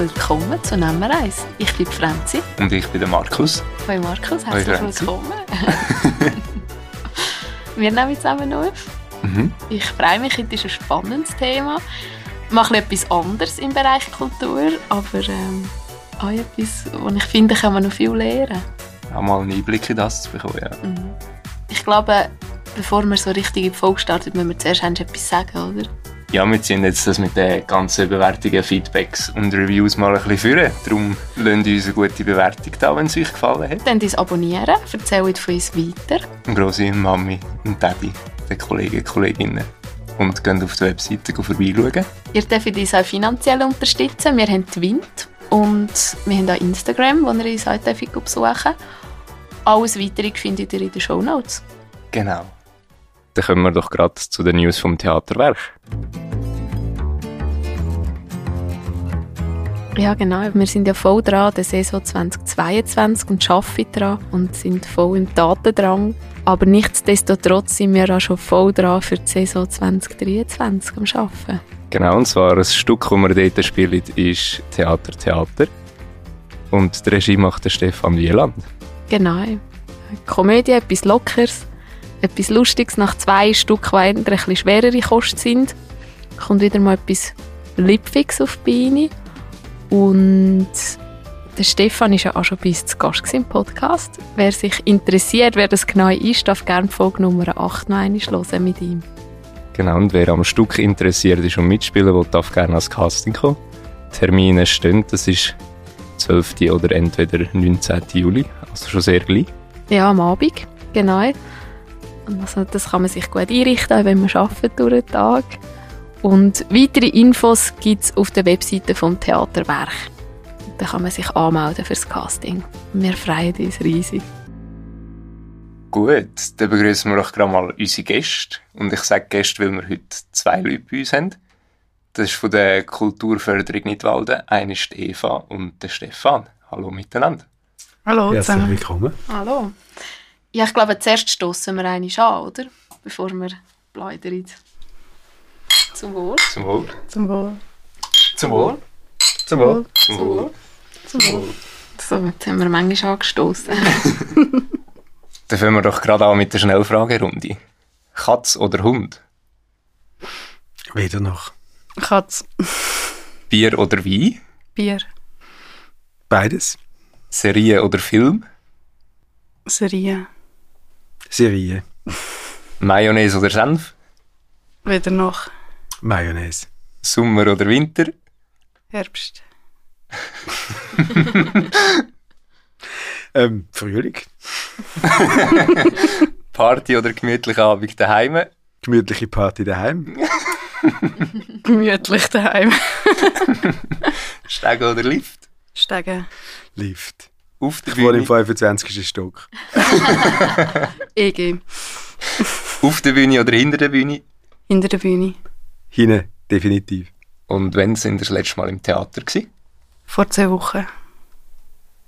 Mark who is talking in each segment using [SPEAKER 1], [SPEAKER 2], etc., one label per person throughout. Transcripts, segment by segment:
[SPEAKER 1] Willkommen zu Nummer 1. Ich bin Franzi.
[SPEAKER 2] Und ich bin der Markus.
[SPEAKER 1] Hoi Markus, herzlich
[SPEAKER 2] Hoi,
[SPEAKER 1] willkommen. Wir nehmen zusammen auf.
[SPEAKER 2] Mhm.
[SPEAKER 1] Ich freue mich, heute ist ein spannendes Thema. Ich mache etwas anderes im Bereich Kultur, aber ähm, auch etwas, wo ich finde, kann man noch viel lernen.
[SPEAKER 2] Auch mal einen Einblick in das zu bekommen, ja.
[SPEAKER 1] Mhm. Ich glaube, bevor wir so richtig in die Folge starten, müssen wir zuerst etwas sagen, oder?
[SPEAKER 2] Ja, wir ziehen jetzt das mit den ganzen Bewertungen, Feedbacks und Reviews mal ein bisschen führen. Darum lasst uns eine gute Bewertung da, wenn es euch gefallen hat.
[SPEAKER 1] Dann uns abonnieren, erzählt von uns weiter.
[SPEAKER 2] Und grosse Mami und Daddy, den Kollegen, Kolleginnen. Und geht auf die Webseite vorbeischauen.
[SPEAKER 1] Ihr dürft uns auch finanziell unterstützen. Wir haben Twint und wir haben auch Instagram, wo ihr uns auch dürft besuchen Alles Weitere findet ihr in den Shownotes.
[SPEAKER 2] Genau. Dann kommen wir doch gerade zu den News vom Theaterwerk.
[SPEAKER 1] Ja, genau. Wir sind ja voll dran, der Saison 2022 und arbeiten dran und sind voll im Datendrang. Aber nichtsdestotrotz sind wir auch schon voll dran für die Saison 2023 am Arbeiten.
[SPEAKER 2] Genau, und zwar ein Stück, das wir dort spielen, ist Theater, Theater. Und die Regie macht der Stefan Wieland.
[SPEAKER 1] Genau. Komödie, etwas Lockeres, etwas Lustiges nach zwei Stück, die ein bisschen schwerere Kosten sind. Kommt wieder mal etwas Lipfix auf die Beine. Und der Stefan war ja auch schon bei uns zu Gast im Podcast. Wer sich interessiert, wer das genau ist, darf gerne Folge Nummer 8 noch einmal hören mit ihm.
[SPEAKER 2] Genau, und wer am Stück interessiert ist und mitspielen will, darf gerne ans Casting kommen. Termine stehen, das ist 12. oder entweder 19. Juli, also schon sehr gleich.
[SPEAKER 1] Ja, am Abend, genau. Und Also, das kann man sich gut einrichten, auch wenn man arbeitet durch den Tag. Und weitere Infos gibt es auf der Webseite vom Theaterwerk. Da kann man sich anmelden fürs Casting. Wir freuen uns riesig.
[SPEAKER 2] Gut, dann begrüßen wir doch gerade mal unsere Gäste. Und ich sage Gäste, weil wir heute zwei Leute bei uns haben. Das ist von der Kulturförderung Nidwalden. Eine ist die Eva und der Stefan. Hallo miteinander.
[SPEAKER 3] Hallo
[SPEAKER 4] Herzlich
[SPEAKER 3] zusammen.
[SPEAKER 4] willkommen.
[SPEAKER 1] Hallo. Ja, ich glaube, zuerst stoßen wir einmal an, oder? Bevor wir plaudern. Zum Wohl.
[SPEAKER 2] Zum Wohl.
[SPEAKER 3] Zum Wohl.
[SPEAKER 2] Zum Wohl.
[SPEAKER 4] Zum Wohl.
[SPEAKER 2] Zum Wohl.
[SPEAKER 3] Zum Wohl.
[SPEAKER 1] So, jetzt haben wir manchmal angestoßen.
[SPEAKER 2] Dann fangen wir doch gerade an mit der Schnellfragerunde. Katz oder Hund?
[SPEAKER 4] Weder noch.
[SPEAKER 3] Katz.
[SPEAKER 2] Bier oder Wein?
[SPEAKER 3] Bier.
[SPEAKER 4] Beides.
[SPEAKER 2] Serie oder Film?
[SPEAKER 3] Serie.
[SPEAKER 4] Serie.
[SPEAKER 2] Mayonnaise oder Senf?
[SPEAKER 3] Weder noch.
[SPEAKER 4] Mayonnaise.
[SPEAKER 2] Sommer oder Winter?
[SPEAKER 3] Herbst.
[SPEAKER 4] Ähm, Frühling.
[SPEAKER 2] Party oder gemütlicher Abend daheim?
[SPEAKER 4] Gemütliche Party daheim.
[SPEAKER 3] Gemütlich daheim.
[SPEAKER 2] Stege oder Lift?
[SPEAKER 3] Steigen.
[SPEAKER 4] Lift.
[SPEAKER 2] Auf der
[SPEAKER 4] Ich wohne im
[SPEAKER 2] Bühne?
[SPEAKER 4] 25. Stock.
[SPEAKER 3] EG.
[SPEAKER 2] Auf der Bühne oder hinter der Bühne?
[SPEAKER 3] Hinter der Bühne.
[SPEAKER 4] Hinten, definitiv.
[SPEAKER 2] Und wann sind ihr das letzte Mal im Theater gewesen?
[SPEAKER 3] Vor zwei Wochen.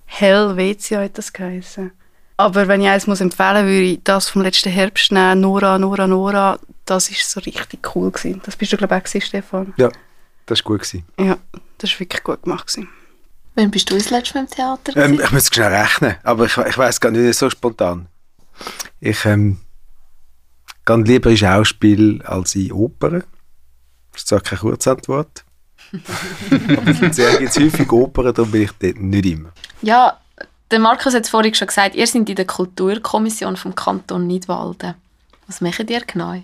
[SPEAKER 3] Helvetia hat das geheißen. Aber wenn ich eins muss empfehlen würde ich das vom letzten Herbst nehmen. Nora, Nora, Nora. Das ist so richtig cool gewesen. Das bist du glaube ich auch gewesen, Stefan.
[SPEAKER 4] Ja, das war gut. Gewesen.
[SPEAKER 3] Ja, das war wirklich gut gemacht. Gewesen.
[SPEAKER 1] Wann bist du das letzte Mal im Theater?
[SPEAKER 4] Ähm, ich muss schnell rechnen, aber ich, ich weiß gar nicht so spontan. Ich ähm, gehe lieber in Schauspiel als in Opern. Das ist zwar keine Kurzantwort. aber es gibt häufig Opern, darum bin ich dort nicht immer.
[SPEAKER 1] Ja, der Markus hat es vorhin schon gesagt, ihr seid in der Kulturkommission vom Kanton Nidwalden. Was macht ihr genau?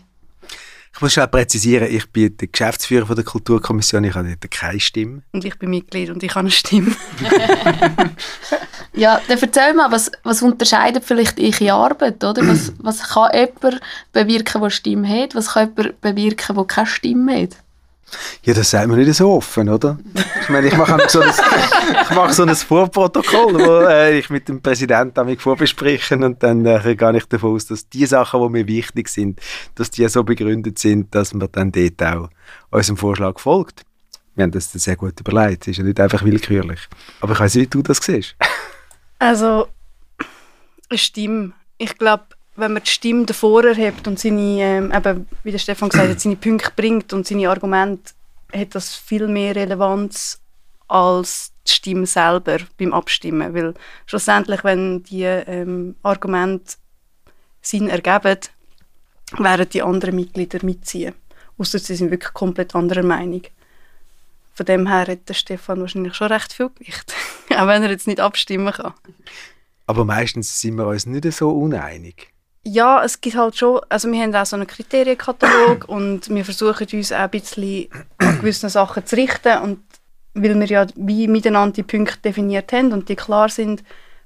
[SPEAKER 4] Ich muss schnell präzisieren, ich bin der Geschäftsführer von der Kulturkommission, ich habe dort keine Stimme.
[SPEAKER 3] Und ich bin Mitglied und ich habe eine Stimme.
[SPEAKER 1] Ja, dann erzähl mal, was, was unterscheidet vielleicht eure Arbeit, oder? Was, was kann jemand bewirken, der Stimme hat? Was kann jemand bewirken, der keine Stimme hat?
[SPEAKER 4] Ja, das sagt man nicht so offen, oder? Ich meine, ich mache einfach so ein, ich mache so ein Vorprotokoll, wo äh, ich mit dem Präsidenten damit vorbespreche und dann äh, gehe ich davon aus, dass die Sachen, die mir wichtig sind, dass die so begründet sind, dass man dann dort auch unserem Vorschlag folgt. Wir haben das sehr gut überlegt. Es ist ja nicht einfach willkürlich. Aber ich weiß nicht, wie du das siehst.
[SPEAKER 3] Also, eine Stimme. Ich glaube, wenn man die Stimme davor erhebt und seine, ähm, eben, wie der Stefan gesagt hat, seine Punkte bringt und seine Argumente, hat das viel mehr Relevanz, als die Stimme selber beim Abstimmen. Weil schlussendlich, wenn die ähm, Argumente Sinn ergeben, werden die anderen Mitglieder mitziehen. Außer sie sind wirklich komplett anderer Meinung. Von dem her hat der Stefan wahrscheinlich schon recht viel Gewicht. Auch wenn er jetzt nicht abstimmen kann.
[SPEAKER 4] Aber meistens sind wir uns nicht so uneinig.
[SPEAKER 3] Ja, es gibt halt schon, also wir haben auch so einen Kriterienkatalog und wir versuchen uns auch ein bisschen an gewissen Sachen zu richten und weil wir ja wie miteinander die Punkte definiert haben und die klar sind,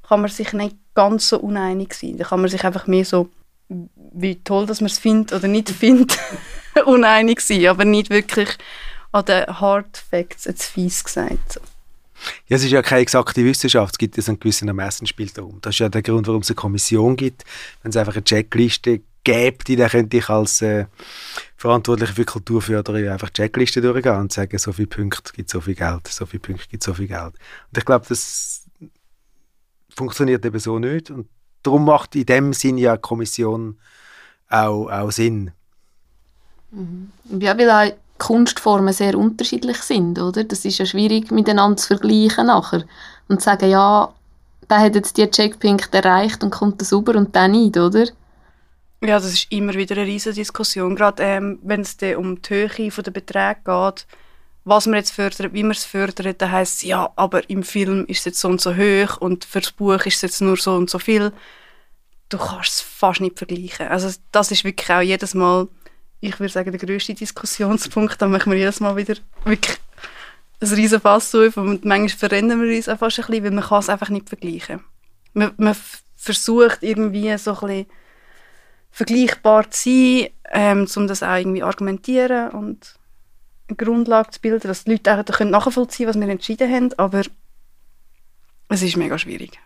[SPEAKER 3] kann man sich nicht ganz so uneinig sein. Da kann man sich einfach mehr so, wie toll, dass man es findet oder nicht findet, uneinig sein, aber nicht wirklich an den Hard Facts jetzt fies gesagt.
[SPEAKER 4] Ja, es ist ja keine exakte Wissenschaft, es gibt ja einen gewissen Ermessensspielraum. Das ist ja der Grund, warum es eine Kommission gibt. Wenn es einfach eine Checkliste gäbe, dann könnte ich als äh, Verantwortlicher für Kulturförderung einfach Checkliste durchgehen und sagen, so viele Punkte gibt so viel Geld, so viele Punkte gibt so viel Geld. Und ich glaube, das funktioniert eben so nicht. Und darum macht in dem Sinn ja Kommission auch, auch Sinn.
[SPEAKER 1] Mhm. Ja, weil Kunstformen sehr unterschiedlich sind, oder? Das ist ja schwierig miteinander zu vergleichen nachher und zu sagen, ja, der hat jetzt die Checkpunkte erreicht und kommt das über und der nicht, oder?
[SPEAKER 3] Ja, das ist immer wieder eine riesige Diskussion, gerade ähm, wenn es um die Höhe der Beträge geht, was man jetzt fördert, wie man es fördert, dann heisst es, ja, aber im Film ist es jetzt so und so hoch und für das Buch ist es jetzt nur so und so viel. Du kannst es fast nicht vergleichen. Also das ist wirklich auch jedes Mal ich würde sagen, der grösste Diskussionspunkt. Da machen wir jedes Mal wieder wirklich ein riesen Fass auf und manchmal verrennen wir uns auch fast ein bisschen, weil man kann es einfach nicht vergleichen. Man, man versucht irgendwie so ein bisschen vergleichbar zu sein, ähm, um das auch irgendwie argumentieren und eine Grundlage zu bilden, dass die Leute auch nachvollziehen können, was wir entschieden haben, aber es ist mega schwierig.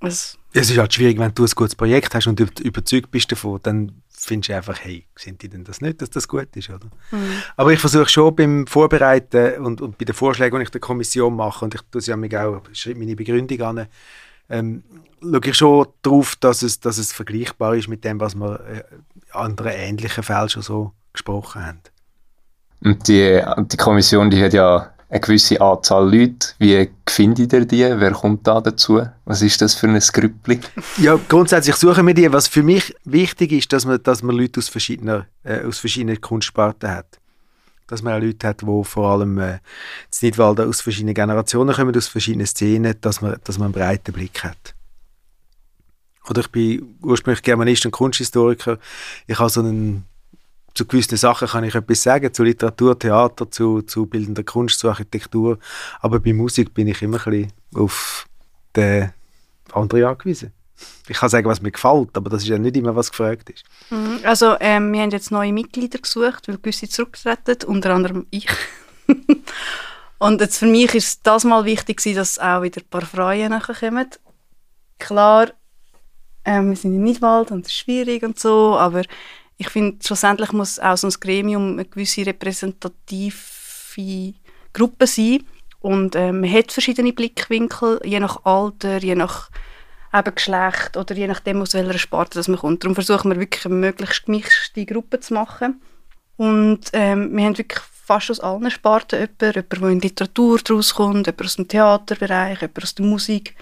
[SPEAKER 4] Es, es ist halt schwierig, wenn du ein gutes Projekt hast und überzeugt bist davon, dann findest du einfach, hey, sind die denn das nicht, dass das gut ist, oder? Mhm. Aber ich versuche schon beim Vorbereiten und, und bei den Vorschlägen, die ich der Kommission mache, und ich tue sie auch, schreibe meine Begründung an, ähm, schaue ich schon darauf, dass es, dass es vergleichbar ist mit dem, was wir äh, anderen ähnlichen Fällen schon so gesprochen haben.
[SPEAKER 2] Und die, die Kommission, die hat ja eine gewisse Anzahl Leute. Wie findet ihr die? Wer kommt da dazu? Was ist das für ein Grüppli?
[SPEAKER 4] Ja, grundsätzlich suchen wir die. Was für mich wichtig ist, dass man, dass man Leute aus verschiedenen, äh, aus verschiedenen Kunstsparten hat. Dass man auch Leute hat, die vor allem äh, in Nidwalden aus verschiedenen Generationen kommen, aus verschiedenen Szenen, dass man, dass man einen breiten Blick hat. Oder ich bin ursprünglich Germanist und Kunsthistoriker. Ich habe so einen zu gewissen Sachen kann ich etwas sagen, zu Literatur, Theater, zu, zu bildender Kunst, zu Architektur. Aber bei Musik bin ich immer ein bisschen auf den anderen angewiesen. Ich kann sagen, was mir gefällt, aber das ist ja nicht immer, was gefragt ist.
[SPEAKER 3] Mhm. Also ähm, wir haben jetzt neue Mitglieder gesucht, weil gewisse zurücktreten, unter anderem ich. Und jetzt für mich ist das mal wichtig dass auch wieder ein paar Frauen nachher kommen. Klar, ähm, wir sind in Nidwald und es ist schwierig und so, aber ich finde, schlussendlich muss auch so ein Gremium eine gewisse repräsentative Gruppe sein. Und äh, man hat verschiedene Blickwinkel, je nach Alter, je nach eben Geschlecht oder je nachdem, aus welcher Sparte das man kommt. Darum versuchen wir wirklich eine möglichst gemischte Gruppe zu machen. Und ähm, wir haben wirklich fast aus allen Sparten jemanden, jemand, der in Literatur daraus kommt, jemand aus dem Theaterbereich, jemand aus der Musik,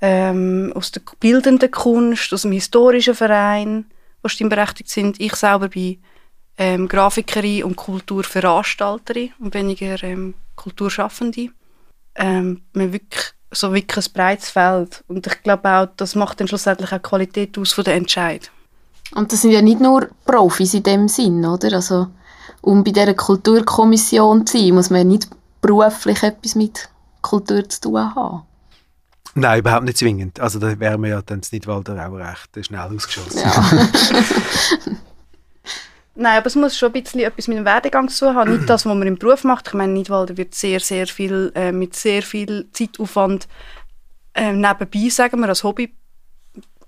[SPEAKER 3] ähm, aus der bildenden Kunst, aus dem historischen Verein die stimmberechtigt sind. Ich selber bin ähm, Grafikerin und Kulturveranstalterin und weniger ähm, Kulturschaffende. Ähm, wir wirklich so wirklich ein breites Feld. Und ich glaube auch, das macht dann schlussendlich auch die Qualität aus von der Entscheid.
[SPEAKER 1] Und das sind ja nicht nur Profis in dem Sinn, oder? Also, um bei dieser Kulturkommission zu sein, muss man ja nicht beruflich etwas mit Kultur zu tun haben.
[SPEAKER 4] Nein, überhaupt nicht zwingend. Also da wären wir ja dann nicht Nidwalder auch recht schnell ausgeschossen.
[SPEAKER 3] Ja. Nein, aber es muss schon ein bisschen etwas mit dem Werdegang zu haben. Nicht das, was man im Beruf macht. Ich meine, Nidwalder wird sehr, sehr viel, äh, mit sehr viel Zeitaufwand äh, nebenbei, sagen wir, als Hobby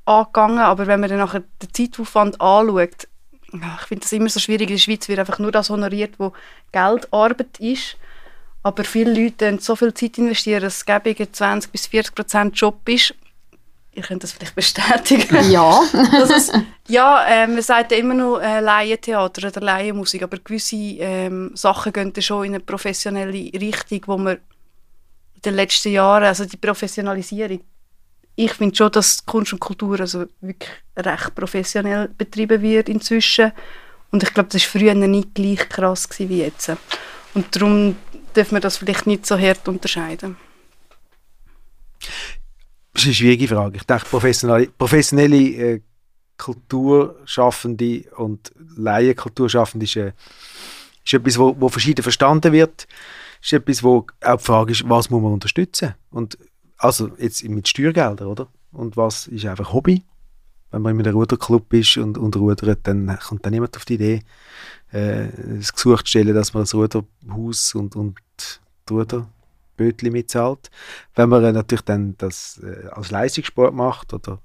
[SPEAKER 3] angegangen. Aber wenn man dann nachher den Zeitaufwand anschaut, ja, ich finde das immer so schwierig. In der Schweiz wird einfach nur das honoriert, wo Geldarbeit ist. Aber viele Leute investieren so viel Zeit, investieren, dass es 20 bis 40 Prozent Job ist. Ihr könnt das vielleicht bestätigen.
[SPEAKER 1] Ja.
[SPEAKER 3] es, ja, äh, man sagt ja immer noch äh, Laientheater oder Laienmusik, aber gewisse ähm, Sachen gehen dann schon in eine professionelle Richtung, wo man in den letzten Jahren, also die Professionalisierung, ich finde schon, dass Kunst und Kultur also wirklich recht professionell betrieben wird inzwischen. Und ich glaube, das war früher nicht gleich krass wie jetzt. Und darum dürfen wir das vielleicht nicht so hart unterscheiden.
[SPEAKER 4] Das ist eine schwierige Frage. Ich denke, professionelle, professionelle äh, Kulturschaffende und Laienkulturschaffende ist, äh, ist etwas, wo, wo verschieden verstanden wird. Ist etwas, wo auch die Frage ist, was muss man unterstützen? Und also jetzt mit Steuergeldern, oder? Und was ist einfach Hobby? Wenn man in einem Ruderclub ist und, und rudert, dann kommt dann niemand auf die Idee, äh, das Gesuch zu stellen, dass man das Ruderhaus und, und die Ruderbötchen mitzahlt. Wenn man natürlich dann das äh, als Leistungssport macht oder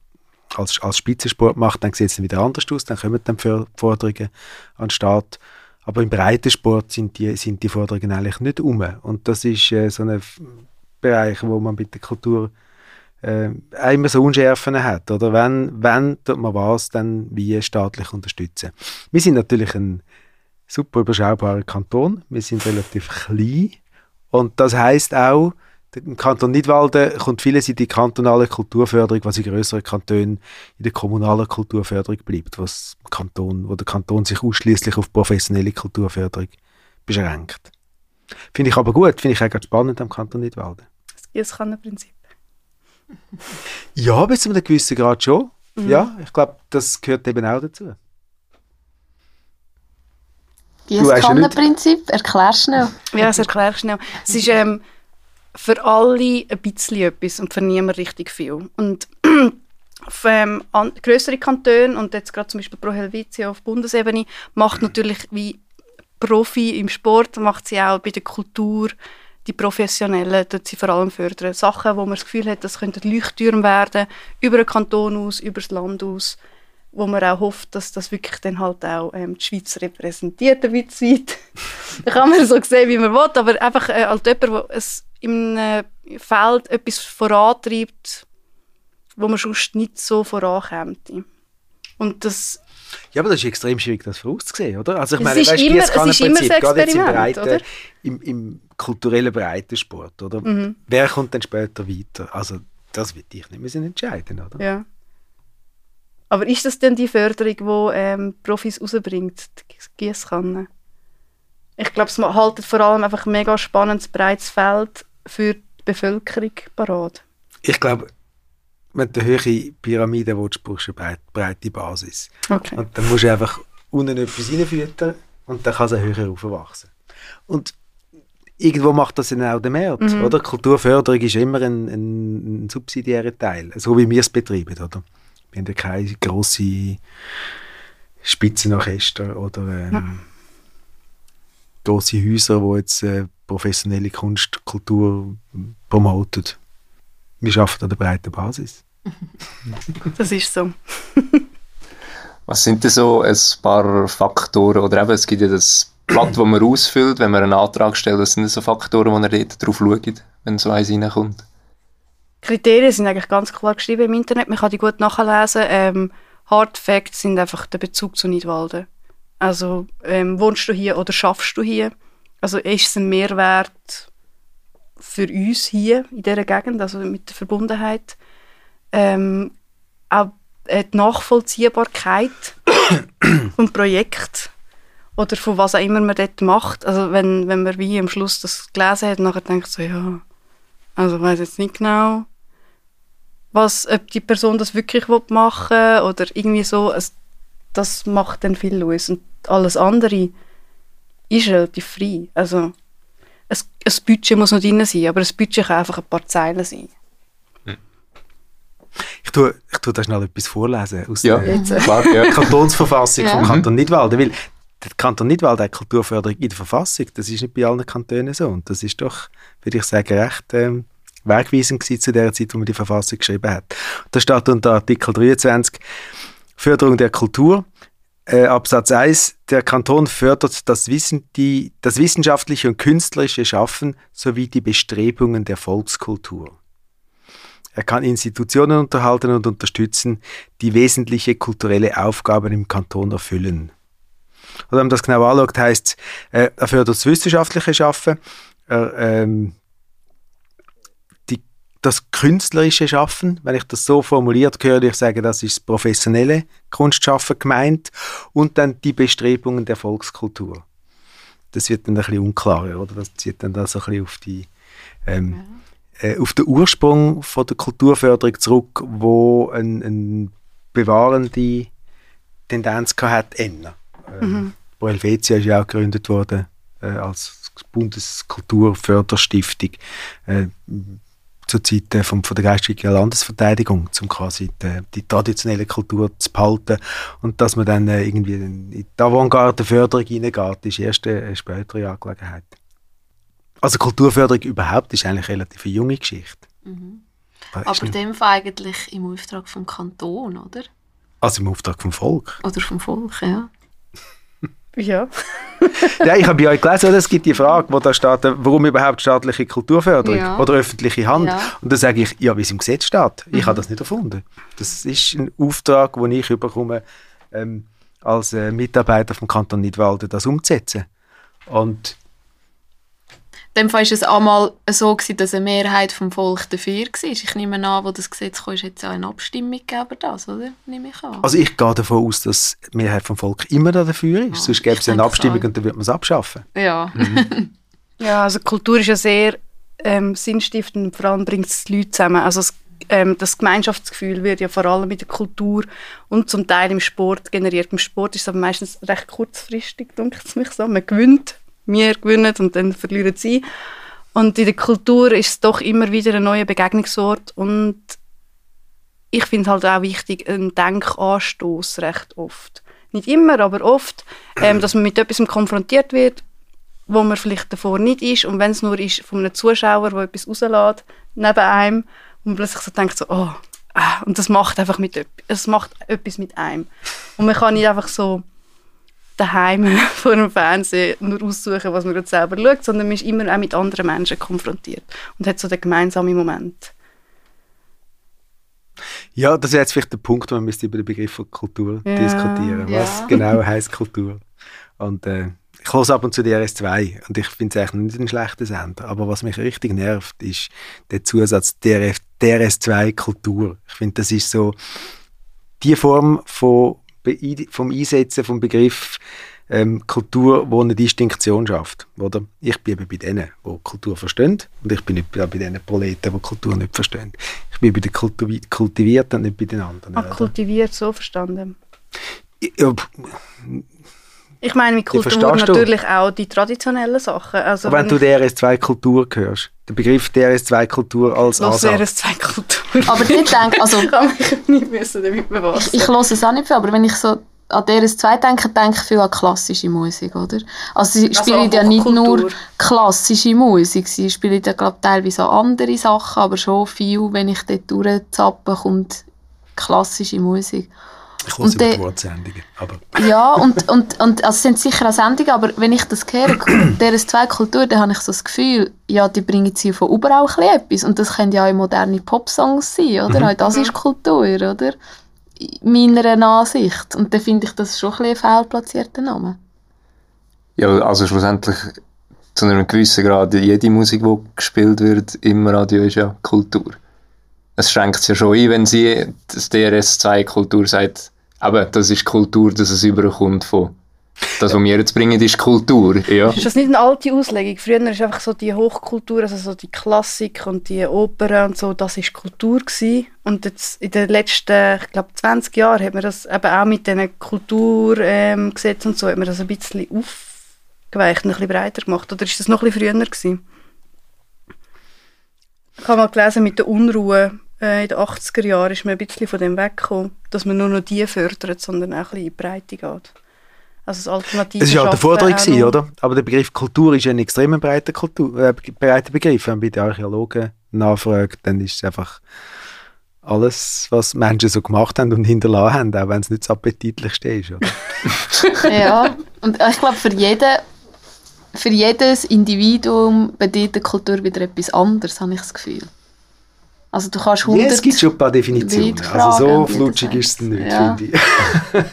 [SPEAKER 4] als, als Spitzensport macht, dann sieht es wieder anders aus, dann kommen dann Forderungen an den Staat. Aber im Breitensport sind die, sind die Forderungen eigentlich nicht um. Und das ist äh, so ein Bereich, wo man mit der Kultur äh, immer so Unschärfen hat. Oder wenn, wenn tut man was, dann wie staatlich unterstützen. Wir sind natürlich ein super überschaubarer Kanton. Wir sind relativ klein. Und das heißt auch, im Kanton Nidwalden kommt vieles in die kantonale Kulturförderung, was in größeren Kantonen in der kommunalen Kulturförderung bleibt, was Kanton, wo der Kanton sich ausschließlich auf professionelle Kulturförderung beschränkt. Finde ich aber gut, finde ich auch ganz spannend am Kanton Nidwalden.
[SPEAKER 3] Das Gießkannenprinzip.
[SPEAKER 4] Ja, bis zu einem gewissen Grad schon. Mhm. Ja, ich glaube, das gehört eben auch dazu.
[SPEAKER 1] Gießkannenprinzip, erklär schnell.
[SPEAKER 3] Ja, das erklär schnell. Es ist ähm, für alle ein bisschen etwas und für niemanden richtig viel. Und auf ähm, größere Kantone und jetzt gerade zum Beispiel Pro Helvetia auf Bundesebene macht natürlich wie Profi im Sport, macht sie auch bei der Kultur die Professionellen, dort sie vor allem fördern. Sachen, wo man das Gefühl hat, das könnten Leuchttürme werden, über den Kanton aus, über das Land aus, wo man auch hofft, dass das wirklich dann halt auch ähm, die Schweiz repräsentiert ein bisschen da kann man so sehen, wie man will, aber einfach äh, als jemand, der es im Feld etwas vorantreibt, wo man sonst nicht so vorankommt. Und das
[SPEAKER 4] ja, aber das ist extrem schwierig, das vorauszusehen, oder? Also ich
[SPEAKER 3] meine, es ist weißt, immer, es ist immer Prinzip, gerade jetzt im, Breiten,
[SPEAKER 4] im, im kulturellen Breitensport, oder? Mhm. Wer kommt dann später weiter? Also das wird ich nicht müssen entscheiden, oder?
[SPEAKER 3] Ja. Aber ist das denn die Förderung, die ähm, Profis rausbringt, die Gießkanne? Ich glaube, es haltet vor allem einfach ein mega spannendes, breites Feld für die Bevölkerung parat.
[SPEAKER 4] Ich glaube, wenn du eine höhere Pyramide willst, brauchst du eine breite Basis. Okay. Und dann musst du einfach unten etwas reinfüttern und dann kann es höher aufwachsen. Und irgendwo macht das dann auch der Markt, mhm. oder? Kulturförderung ist immer ein, ein, ein, subsidiärer Teil, so wie wir es betreiben, oder? Wir haben ja keine grossen Spitzenorchester oder ähm, ja. grosse Häuser, die jetzt äh, professionelle Kunst, Kultur promoten. Wir arbeiten an der breiten Basis.
[SPEAKER 3] Das ist so.
[SPEAKER 2] Was sind denn so ein paar Faktoren, oder eben, es gibt ja das Blatt, das man ausfüllt, wenn man einen Antrag stellt, was sind so Faktoren, wo man dort drauf schaut, wenn so eins reinkommt?
[SPEAKER 3] Kriterien sind eigentlich ganz klar geschrieben im Internet, man kann die gut nachlesen. Ähm, Hard Facts sind einfach der Bezug zu Nidwalden. Also ähm, wohnst du hier oder schaffst du hier? Also ist es ein Mehrwert für uns hier in dieser Gegend, also mit der Verbundenheit? ähm, auch die Nachvollziehbarkeit vom Projekt oder von was auch immer man dort macht. Also wenn, wenn man wie am Schluss das gelesen hat, nachher denkt so, ja, also weiß jetzt nicht genau, was, ob die Person das wirklich machen will oder irgendwie so, es, das macht dann viel los. Und alles andere ist relativ frei. Also ein, ein Budget muss noch drin sein, aber ein Budget kann einfach ein paar Zeilen sein.
[SPEAKER 4] Ich tue, ich tue da schnell etwas vorlesen aus
[SPEAKER 2] ja,
[SPEAKER 4] der klar, ja. Kantonsverfassung ja. vom Kanton Nidwalden, weil der Kanton Nidwalden hat Kulturförderung in der Verfassung, das ist nicht bei allen Kantonen so und das ist doch, würde ich sagen, recht ähm, wegweisend gewesen zu der Zeit, wo man die Verfassung geschrieben hat. Da steht unter Artikel 23 Förderung der Kultur, äh, Absatz 1, der Kanton fördert das, Wissen, die, das wissenschaftliche und künstlerische Schaffen sowie die Bestrebungen der Volkskultur. Er kann Institutionen unterhalten und unterstützen, die wesentliche kulturelle Aufgaben im Kanton erfüllen. Oder wenn man das genau anschaut, heißt äh, er fördert das wissenschaftliche Schaffen, er ähm, das künstlerische Schaffen, wenn ich das so formuliert höre, ich sage, das ist das professionelle Kunstschaffen gemeint und dann die Bestrebungen der Volkskultur. Das wird dann ein bisschen unklarer, oder? Das zieht dann da so ein bisschen auf die ähm, ja. äh, auf den Ursprung von der Kulturförderung zurück, wo ein, ein bewahrende Tendenz hat, ändern. Ähm, mhm. Pro Helvetia ist ja auch gegründet worden äh, als Bundeskulturförderstiftung äh, zur Zeit äh, von, von der geistigen Landesverteidigung, um quasi die, die, traditionelle Kultur zu behalten und dass man dann äh, irgendwie in die Avantgarde-Förderung hineingeht, ist erst eine spätere Angelegenheit. Also Kulturförderung überhaupt ist eigentlich relativ eine junge Geschichte.
[SPEAKER 1] Mhm. Aber in dem Fall eigentlich im Auftrag vom Kanton, oder?
[SPEAKER 4] Also im Auftrag vom Volk.
[SPEAKER 1] Oder vom Volk, ja.
[SPEAKER 3] Ja.
[SPEAKER 4] ja, ich habe bei euch gelesen, es gibt die Frage, wo da steht, warum überhaupt staatliche Kulturförderung ja. oder öffentliche Hand. Ja. Und da sage ich, ja, wie es im Gesetz steht. Ich mhm. habe das nicht erfunden. Das ist ein Auftrag, den ich bekomme, ähm, als äh, Mitarbeiter vom Kanton Nidwalden, das umzusetzen. Und
[SPEAKER 1] dem Fall war es einmal so, gewesen, dass eine Mehrheit vom Volk dafür war. Ich nehme an, wo das Gesetz kam, ist jetzt auch eine Abstimmung gegeben das, oder? Nehme ich an.
[SPEAKER 4] Also ich gehe davon aus, dass die Mehrheit vom Volk immer dafür ist. Ah, Sonst gäbe es eine Abstimmung und dann würde man es abschaffen.
[SPEAKER 1] Ja. Mhm.
[SPEAKER 3] ja, also Kultur ist ja sehr ähm, sinnstiftend und vor allem bringt es die Leute zusammen. Also es, ähm, das Gemeinschaftsgefühl wird ja vor allem mit der Kultur und zum Teil im Sport generiert. Im Sport ist es aber meistens recht kurzfristig, denke ich mich so. Man gewinnt wir gewinnen und dann verlieren sie. Und in der Kultur ist es doch immer wieder ein neuer Begegnungsort und ich finde halt auch wichtig, ein Denkanstoß recht oft. Nicht immer, aber oft, ähm, dass man mit etwas konfrontiert wird, wo man vielleicht davor nicht ist und wenn es nur ist von einem Zuschauer, der etwas rauslässt, neben einem und plötzlich so denkt so, oh, ah, und das macht einfach mit, es macht etwas mit einem. Und man kann nicht einfach so daheim vor dem Fernsehen nur aussuchen, was man gerade selber schaut, sondern man ist immer auch mit anderen Menschen konfrontiert und hat so den gemeinsamen Moment.
[SPEAKER 4] Ja, das ist jetzt vielleicht der Punkt, wo man über den Begriff von Kultur ja, diskutieren. Was ja. genau heißt Kultur? Und äh, ich höre ab und zu die RS2 und ich finde es eigentlich nicht ein schlechter Sender. Aber was mich richtig nervt, ist der Zusatz DRF, DRS2 Kultur. Ich finde, das ist so die Form von vom Einsetzen vom Begriff ähm, Kultur, wo eine Distinktion schafft. Oder? Ich bin bei denen, die Kultur verstehen und ich bin nicht bei den Proleten, die Kultur nicht verstehen. Ich bin bei den Kultivierten und nicht bei den anderen.
[SPEAKER 3] Ah, kultiviert, so verstanden. Ja, ich meine mit Kultur natürlich du? auch die traditionellen Sachen. Also
[SPEAKER 4] wenn, wenn du der RS2-Kultur hörst, der Begriff der RS2-Kultur als
[SPEAKER 3] Los Ansatz. RS2-Kultur.
[SPEAKER 1] Aber ich denke, also...
[SPEAKER 3] ich kann mich nicht müssen damit befassen.
[SPEAKER 1] Ich, ich höre es auch nicht viel, aber wenn ich so an DRS2 denke, denke ich viel an klassische Musik, oder? Also sie also spielen ja nicht nur klassische Musik, sie spielen ja glaube teilweise auch andere Sachen, aber schon viel, wenn ich dort durchzappe, kommt klassische Musik.
[SPEAKER 4] Ich höre die Wortsendungen. Aber.
[SPEAKER 1] Ja, und, und, und also es sind sicher auch Sendungen, aber wenn ich das höre, dieser zwei Kultur, dann habe ich so das Gefühl, ja, die bringen sie von überall etwas. Und das können ja auch moderne Popsongs sein, oder? Mhm. Auch das ist Kultur, oder? Meiner Ansicht. Und dann finde ich das schon ein, bisschen fehlplatzierter Name.
[SPEAKER 2] Ja, also schlussendlich zu einem gewissen Grad, jede Musik, die gespielt wird im Radio, ist ja Kultur. Es schränkt es ja schon ein, wenn sie das DRS2-Kultur sagt, aber das ist Kultur, dass es überkommt von das, was wir jetzt bringen, ist Kultur. Ja.
[SPEAKER 3] Ist das nicht eine alte Auslegung? Früher war einfach so die Hochkultur, also so die Klassik und die Opern und so, das ist Kultur gewesen. Und jetzt in den letzten, ich glaube, 20 Jahren hat man das eben auch mit diesen Kulturgesetzen ähm, und so, hat man das ein bisschen aufgeweicht, ein bisschen breiter gemacht. Oder ist das noch ein bisschen früher gewesen? Ich habe mal gelesen mit der Unruhe äh, in den 80er Jahren ist man ein bisschen von dem weggekommen, dass man nur noch die fördert, sondern auch ein bisschen in die Breite geht. Also das Alternative
[SPEAKER 4] Es war ja eine Forderung, gewesen, oder? Aber der Begriff Kultur ist ein extrem breiter, Kultur, äh, breiter Begriff. Wenn man bei den Archäologen nachfragt, dann ist es einfach alles, was Menschen so gemacht haben und hinterlassen haben, auch wenn es nicht das appetitlichste ist. Oder?
[SPEAKER 1] ja, und ich glaube, für jeden für jedes Individuum bedeutet Kultur wieder etwas anderes, habe ich das Gefühl. Also du kannst 100
[SPEAKER 4] ja, es gibt schon ein paar Definitionen. Also so flutschig ist es nicht, ja. finde ich.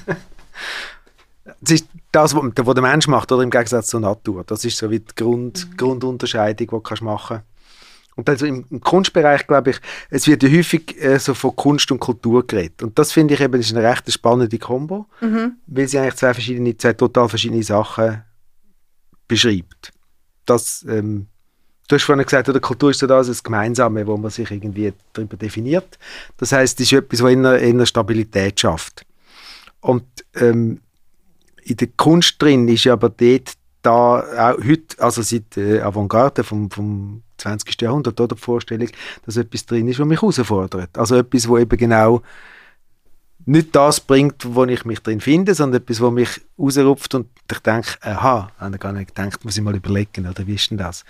[SPEAKER 4] das ist das, was der Mensch macht, oder im Gegensatz zur Natur. Das ist so wie die Grund, mhm. Grundunterscheidung, die du machen kannst. Und also im, im Kunstbereich, glaube ich, es wird ja häufig äh, so von Kunst und Kultur geredet. Und das finde ich eben ist eine recht spannende Kombo,
[SPEAKER 3] Mhm.
[SPEAKER 4] weil sie eigentlich zwei verschiedene, zwei total verschiedene Sachen beschreibt. Das, ähm, du hast vorhin gesagt, oder Kultur ist so das, das Gemeinsame, wo man sich irgendwie darüber definiert. Das heißt, es ist etwas, was inner, inner Stabilität schafft. Und ähm, in der Kunst drin ist aber dort da auch heute, also seit äh, Avantgarde vom, vom 20. Jahrhundert, oder die Vorstellung, dass etwas drin ist, was mich herausfordert. Also etwas, wo eben genau nicht das bringt, wo ich mich drin finde, sondern etwas, wo mich rausrupft und ich denke, aha, habe ich gar nicht gedacht, muss ich mal überlegen, oder wie ist denn das?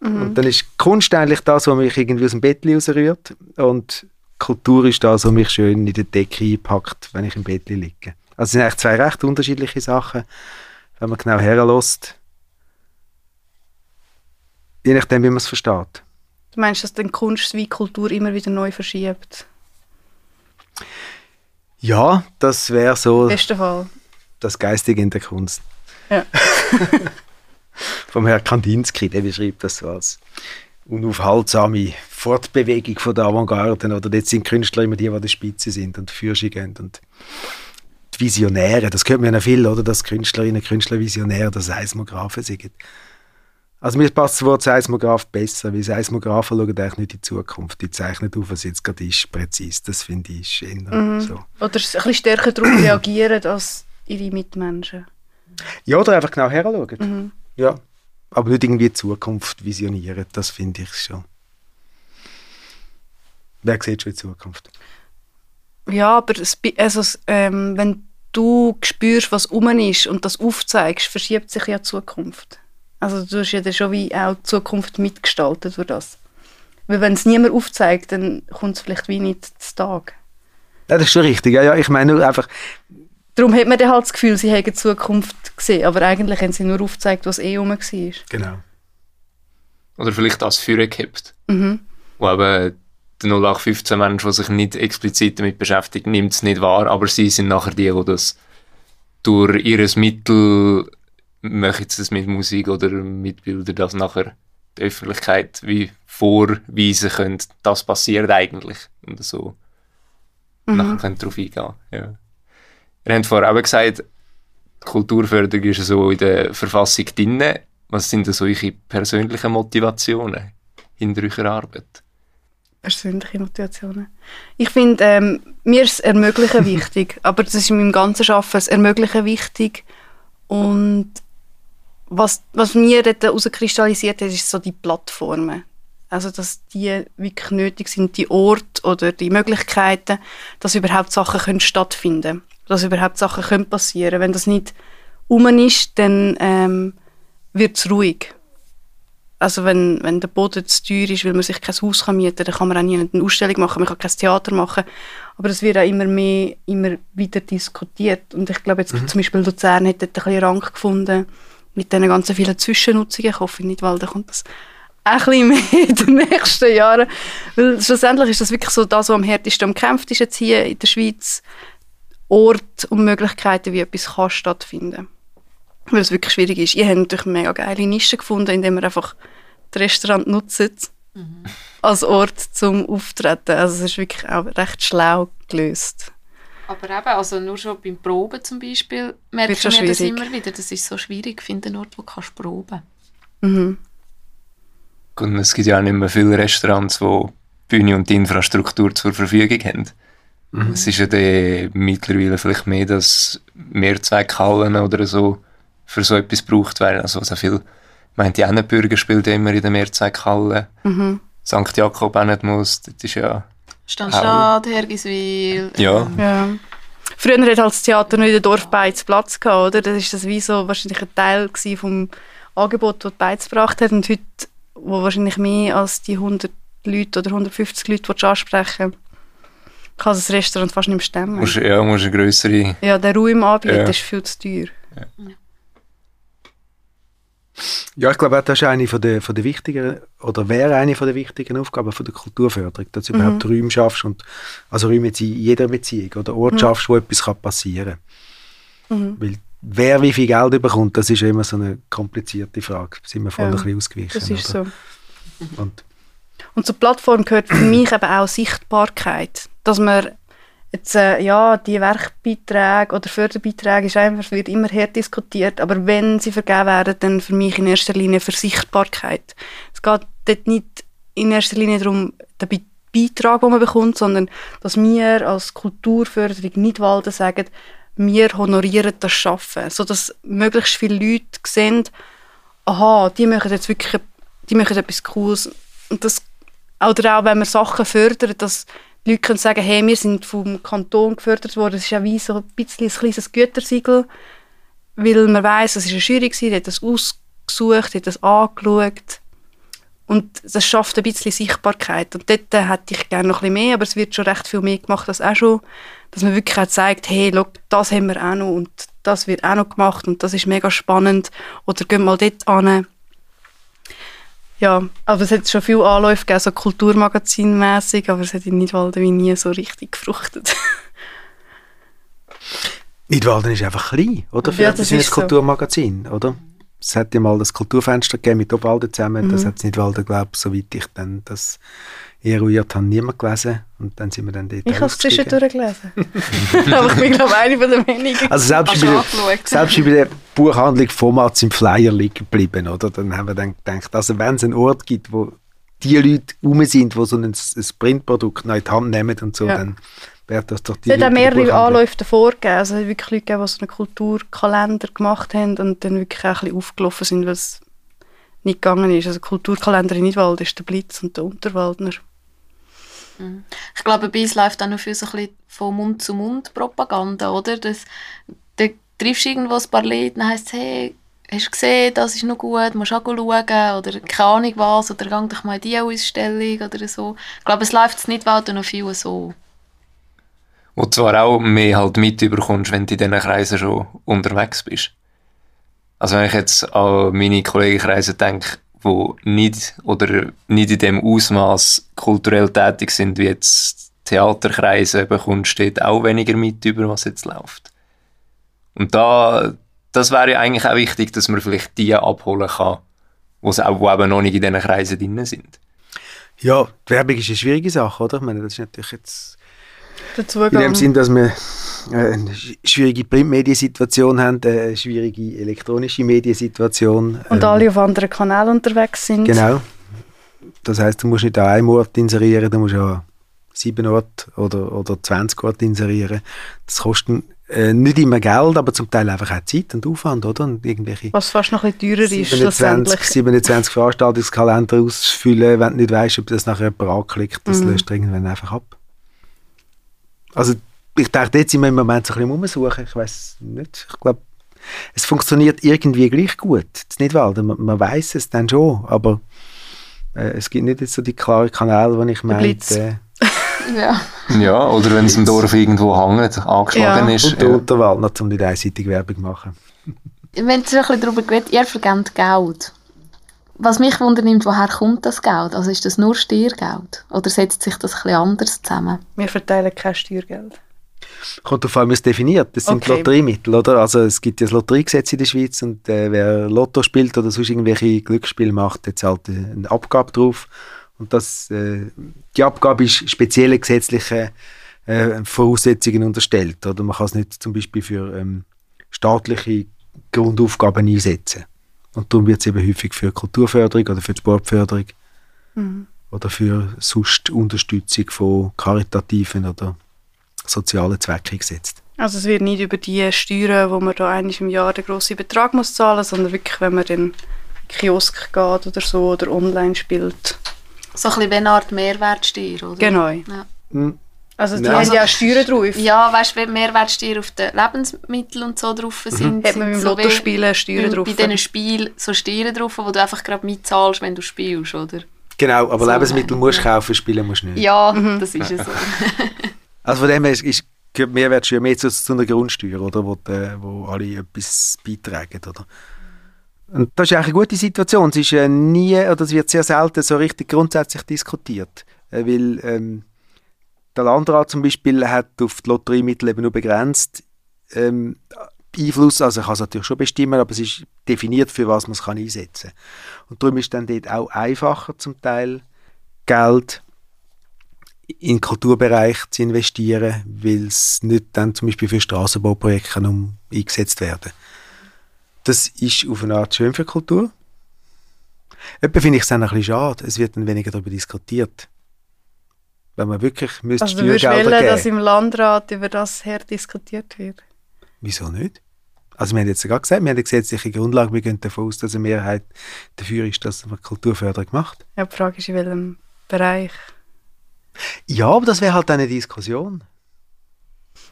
[SPEAKER 4] Und dann ist Kunst eigentlich das, was mich irgendwie aus dem Bett rausrührt und Kultur ist das, was mich schön in die Decke einpackt, wenn ich im Bett liege. Also es sind eigentlich zwei recht unterschiedliche Sachen, wenn man genau herlässt. Je nachdem, wie man es versteht.
[SPEAKER 3] Du meinst, dass dann Kunst wie Kultur immer wieder neu verschiebt?
[SPEAKER 4] Ja, das wäre so
[SPEAKER 3] Fall.
[SPEAKER 4] das Geistige in der Kunst.
[SPEAKER 3] Ja.
[SPEAKER 4] Vom Herrn Kandinsky, der beschreibt das so als unaufhaltsame Fortbewegung von der Avantgarde. Oder dort sind Künstler immer die, die an der Spitze sind und für sie gehen. Und die Visionäre, das hört man ja viel, oder? Dass Künstlerinnen, Künstler Visionäre, das Seismographen sind. Also mir passt das Wort Seismograph besser, weil Seismographen schauen eigentlich nicht in die Zukunft. Die zeichnen auf, was jetzt gerade ist, präzise. Das finde ich ist eher so.
[SPEAKER 3] Oder ein bisschen stärker darauf reagieren als ihre Mitmenschen.
[SPEAKER 4] Ja, oder einfach genau heranschauen.
[SPEAKER 3] Mhm.
[SPEAKER 4] Ja. Aber nicht irgendwie die Zukunft visionieren, das finde ich schon. Wer sieht schon die Zukunft?
[SPEAKER 3] Ja, aber es, also, ähm, wenn du spürst, was um ist und das aufzeigst, verschiebt sich ja die Zukunft. Also du hast ja dann schon wie auch die Zukunft mitgestaltet durch das. Weil wenn es niemand aufzeigt, dann kommt es vielleicht wie nicht zu Tag.
[SPEAKER 4] Ja, das ist schon richtig. Ja, ja, ich meine nur einfach,
[SPEAKER 3] Darum hat man dann halt das Gefühl, sie hätten die Zukunft gesehen, aber eigentlich haben sie nur aufgezeigt, was eh rum war.
[SPEAKER 4] genau.
[SPEAKER 2] Oder vielleicht das Führer gehabt.
[SPEAKER 3] Mhm.
[SPEAKER 2] Wo eben der 0815 Mensch, der sich nicht explizit damit beschäftigt, nimmt es nicht wahr, aber sie sind nachher die, die das durch ihres Mittel, möchten sie das mit Musik oder mit Bildern, das nachher die Öffentlichkeit wie vorweisen können, das passiert eigentlich. Und so nachher können darauf eingehen. Ja. Ihr habt vorher auch gesagt, Kulturförderung ist so in der Verfassung drin. Was sind denn solche persönlichen Motivationen hinter eurer Arbeit?
[SPEAKER 3] persönliche Motivationen. Ich finde, ähm, mir ist das Ermöglichen wichtig, aber das ist in meinem ganzen Arbeiten das Ermöglichen wichtig und was, was mir dort herauskristallisiert hat, ist so die Plattformen. Also, dass die wirklich nötig sind, die Orte oder die Möglichkeiten, dass überhaupt Sachen können stattfinden dass überhaupt Sachen können passieren Wenn das nicht um ist, dann ähm, wird es ruhig. Also wenn, wenn der Boden zu teuer ist, weil man sich kein Haus kann mieten kann, dann kann man auch nie eine Ausstellung machen, man kann kein Theater machen. Aber es wird auch immer mehr, immer wieder diskutiert. Und ich glaube jetzt zum Beispiel Luzern hat dort ein bisschen Rang gefunden mit diesen ganzen vielen Zwischennutzungen. Ich hoffe nicht, weil dann kommt das ein bisschen mehr in den nächsten Jahren. Weil schlussendlich ist das wirklich so das, was am härtesten umkämpft ist jetzt hier in der Schweiz. Ort und Möglichkeiten, wie etwas kann stattfinden weil es wirklich schwierig ist. Ihr habt natürlich eine mega geile Nische gefunden, indem ihr einfach das Restaurant nutzt als Ort zum Auftreten. Also es ist wirklich auch recht schlau gelöst.
[SPEAKER 1] Aber eben, also nur schon beim Proben zum Beispiel, merkt
[SPEAKER 3] schon
[SPEAKER 1] man das immer wieder. Das ist so schwierig, finden einen Ort, wo du kannst proben
[SPEAKER 3] Mhm.
[SPEAKER 2] Und es gibt ja auch nicht mehr viele Restaurants, die Bühne und die Infrastruktur zur Verfügung haben. Es ist ja dann mittlerweile vielleicht mehr, dass Mehrzweckhallen oder so für so etwas gebraucht werden. Also so viel, ich meine, die Annenbürger spielt immer in der Mehrzweckhalle.
[SPEAKER 3] Mhm.
[SPEAKER 2] St. Jakob auch nicht muss, das ist ja...
[SPEAKER 1] Standstadt, Hergiswil.
[SPEAKER 2] Ja.
[SPEAKER 1] ähm,
[SPEAKER 3] Ja. Früher hat halt das Theater noch in der Dorfbeiz Platz gehabt, oder? Das ist das wie so wahrscheinlich ein Teil gewesen vom Angebot, das die Beiz gebracht hat. Und heute, wo wahrscheinlich mehr als die 100 Leute oder 150 Leute du ansprechen kann das Restaurant fast nicht mehr stemmen.
[SPEAKER 2] Musst, ja, musst eine grössere...
[SPEAKER 3] Ja, der Raum anbieten
[SPEAKER 2] Ja.
[SPEAKER 3] ist viel zu teuer.
[SPEAKER 4] Ja, ich glaube, das ist eine von der, von der wichtigen, oder wäre eine von der wichtigen Aufgaben von der Kulturförderung, dass du überhaupt Räume schaffst und, also Räume in jeder Beziehung oder Ort schaffst, wo etwas kann passieren kann. Weil wer wie viel Geld bekommt, das ist immer so eine komplizierte Frage. Da sind wir vorhin
[SPEAKER 3] Ja,
[SPEAKER 4] ein bisschen ausgewichen.
[SPEAKER 3] Das ist
[SPEAKER 4] oder?
[SPEAKER 3] so.
[SPEAKER 4] Und
[SPEAKER 3] Und zur Plattform gehört für mich eben auch Sichtbarkeit. Dass man jetzt, äh, ja, die Werkbeiträge oder Förderbeiträge ist einfach, wird immer her diskutiert, aber wenn sie vergeben werden, dann für mich in erster Linie für Sichtbarkeit. Es geht dort nicht in erster Linie darum, den Beitrag, den man bekommt, sondern dass wir als Kulturförderung nicht Walden sagen, wir honorieren das Schaffen, sodass möglichst viele Leute sehen, aha, die machen jetzt wirklich die machen etwas Cooles. Und das, oder auch wenn man Sachen fördert, dass die Leute können sagen, hey, wir sind vom Kanton gefördert worden, das ist ja wie so ein bisschen ein kleines Gütersiegel, weil man weiß, es war eine Jury, die hat das ausgesucht, hat das angeschaut und das schafft ein bisschen Sichtbarkeit. Und dort hätte ich gerne noch ein bisschen mehr, aber es wird schon recht viel mehr gemacht als auch schon. Dass man wirklich auch zeigt, hey, look, das haben wir auch noch und das wird auch noch gemacht und das ist mega spannend. Oder gehen mal dort an. Ja, aber es hat schon viele Anläufe gegeben, so Kulturmagazin-mässig, aber es hat in Nidwalden wie nie so richtig gefruchtet.
[SPEAKER 4] Nidwalden ist einfach klein, oder? Für
[SPEAKER 3] ja,
[SPEAKER 4] das ist ein Kulturmagazin, so. oder? Es hat ja mal das Kulturfenster gegeben mit Obwalden zusammen. Mhm. Das hat es nicht Walden, glaube ich, soweit ich dann das eruiert habe, niemand gelesen. Und dann sind wir dann dort
[SPEAKER 3] Ich habe es zwischendurch gelesen. Aber ich bin, glaube eine von den wenigen.
[SPEAKER 4] Also selbst, bei der, selbst bei der Buchhandlung Format im Flyer liegen geblieben, oder? Dann haben wir dann gedacht, also wenn es einen Ort gibt, wo die Leute rum sind, die so ein, ein Printprodukt noch in die Hand nehmen und so, ja. dann wäre das doch die
[SPEAKER 3] Es hat auch mehrere Anläufe davor gegeben. Also es hat wirklich Leute gegeben, die so einen Kulturkalender gemacht haben und dann wirklich auch ein bisschen aufgelaufen sind, weil es nicht gegangen ist. Also Kulturkalender in Nidwald ist der Blitz und der Unterwaldner.
[SPEAKER 1] Mhm. Ich glaube, bei uns läuft auch noch viel so ein bisschen von Mund zu Mund Propaganda, oder? Das, da triffst du irgendwo ein paar Leute, dann heisst es, hey, hast du gesehen, das ist noch gut, musst auch schauen, oder keine Ahnung was, oder geh doch mal in diese Ausstellung oder so. Ich glaube, es läuft in Nidwald noch viel so
[SPEAKER 2] wo du zwar auch mehr halt mitbekommst, wenn du in diesen Kreisen schon unterwegs bist. Also wenn ich jetzt an meine Kollegenkreise denke, die nicht oder nicht in dem Ausmaß kulturell tätig sind wie jetzt Theaterkreise, bekommst du auch weniger mit über, was jetzt läuft. Und da, das wäre ja eigentlich auch wichtig, dass man vielleicht die abholen kann, sie auch, eben noch nicht in diesen Kreisen drin sind.
[SPEAKER 4] Ja, die Werbung ist eine schwierige Sache, oder? Ich meine, das ist natürlich jetzt dazu In dem Sinn, dass wir äh, eine schwierige Printmediensituation haben, eine schwierige elektronische Mediensituation.
[SPEAKER 3] Und alle ähm, auf anderen Kanälen unterwegs sind.
[SPEAKER 4] Genau. Das heißt, du musst nicht an einem Ort inserieren, du musst an sieben Orte oder, oder 20 Orte inserieren. Das kostet äh, nicht immer Geld, aber zum Teil einfach auch Zeit und Aufwand, oder? Und irgendwelche
[SPEAKER 3] Was fast noch ein bisschen teurer 27,
[SPEAKER 4] ist 27, 27 Veranstaltungskalender auszufüllen, wenn du nicht weißt, ob das nachher jemand anklickt, das mhm. löst irgendwann einfach ab. Also ich denke, jetzt sind wir im Moment so ein bisschen umsuchen. Ich weiß nicht. Ich glaube, es funktioniert irgendwie gleich gut. Das nicht wahr. Man, man weiß es dann schon, aber äh, es gibt nicht so die klaren Kanäle, wo ich meine. Äh,
[SPEAKER 2] ja. ja, oder wenn es im Dorf irgendwo hängt, angeschlagen ja. ist.
[SPEAKER 4] Und der ja. Unterwald noch, um nicht einseitige Werbung zu machen.
[SPEAKER 1] Wenn du ein bisschen darüber geredet ihr vergebt Geld. Was mich wundernimmt, woher kommt das Geld? Also ist das nur Steuergeld? Oder setzt sich das etwas anders zusammen?
[SPEAKER 3] Wir verteilen kein Steuergeld.
[SPEAKER 4] Kommt auf es definiert. Das sind okay. Lotteriemittel, oder? Also es gibt ja das Lotteriegesetz in der Schweiz und äh, wer Lotto spielt oder sonst irgendwelche Glücksspiele macht, der zahlt eine Abgabe drauf. Und das, äh, die Abgabe ist spezielle gesetzliche äh, Voraussetzungen unterstellt. Oder man kann es nicht zum Beispiel für ähm, staatliche Grundaufgaben einsetzen. Und darum wird es eben häufig für Kulturförderung oder für die Sportförderung mhm. oder für sonst Unterstützung von karitativen oder sozialen Zwecken gesetzt.
[SPEAKER 3] Also es wird nicht über die Steuern, wo man da eigentlich im Jahr den grossen Betrag muss zahlen, sondern wirklich, wenn man in den Kiosk geht oder so oder online spielt.
[SPEAKER 1] So ein bisschen wie eine Art Mehrwertsteuer, oder?
[SPEAKER 3] Genau. Ja. Mhm. Also die ja. haben ja Steuern drauf.
[SPEAKER 1] Ja, weißt du, wenn Mehrwertsteuer auf den Lebensmittel und so drauf mhm. sind,
[SPEAKER 3] mhm. hat man beim so Lottospielen Steuern drauf.
[SPEAKER 1] Bei diesen Spielen so Steuern drauf, wo du einfach gerade mitzahlst, wenn du spielst, oder?
[SPEAKER 4] Genau, aber so Lebensmittel musst du kaufen, spielen musst du nicht.
[SPEAKER 1] Ja, mhm. das ist es so.
[SPEAKER 4] also von dem her ist, ist gehört Mehrwertsteuer mehr zu, zu einer Grundsteuer, oder, wo, die, wo alle etwas beitragen, oder? Und das ist eigentlich eine gute Situation. Es ist äh, nie, oder es wird sehr selten so richtig grundsätzlich diskutiert, äh, weil ähm, der Landrat zum Beispiel hat auf die Lotteriemittel eben nur begrenzt ähm, Einfluss, also er kann es natürlich schon bestimmen, aber es ist definiert, für was man es kann einsetzen kann. Und darum ist dann dort auch einfacher zum Teil Geld in den Kulturbereich zu investieren, weil es nicht dann zum Beispiel für Straßenbauprojekte um eingesetzt werden Das ist auf eine Art schön für Kultur. Etwa finde ich es dann ein bisschen schade. Es wird dann weniger darüber diskutiert. Wenn man wirklich müsste
[SPEAKER 3] Also
[SPEAKER 4] Steuergelder
[SPEAKER 3] wollen,
[SPEAKER 4] geben.
[SPEAKER 3] dass im Landrat über das her diskutiert wird.
[SPEAKER 4] Wieso nicht? Also wir haben jetzt gerade gesagt, wir haben eine gesetzliche Grundlage, wir gehen davon aus, dass eine Mehrheit dafür ist, dass man Kulturförderung macht.
[SPEAKER 3] Ja, die Frage ist, in welchem Bereich.
[SPEAKER 4] Ja, aber das wäre halt eine Diskussion.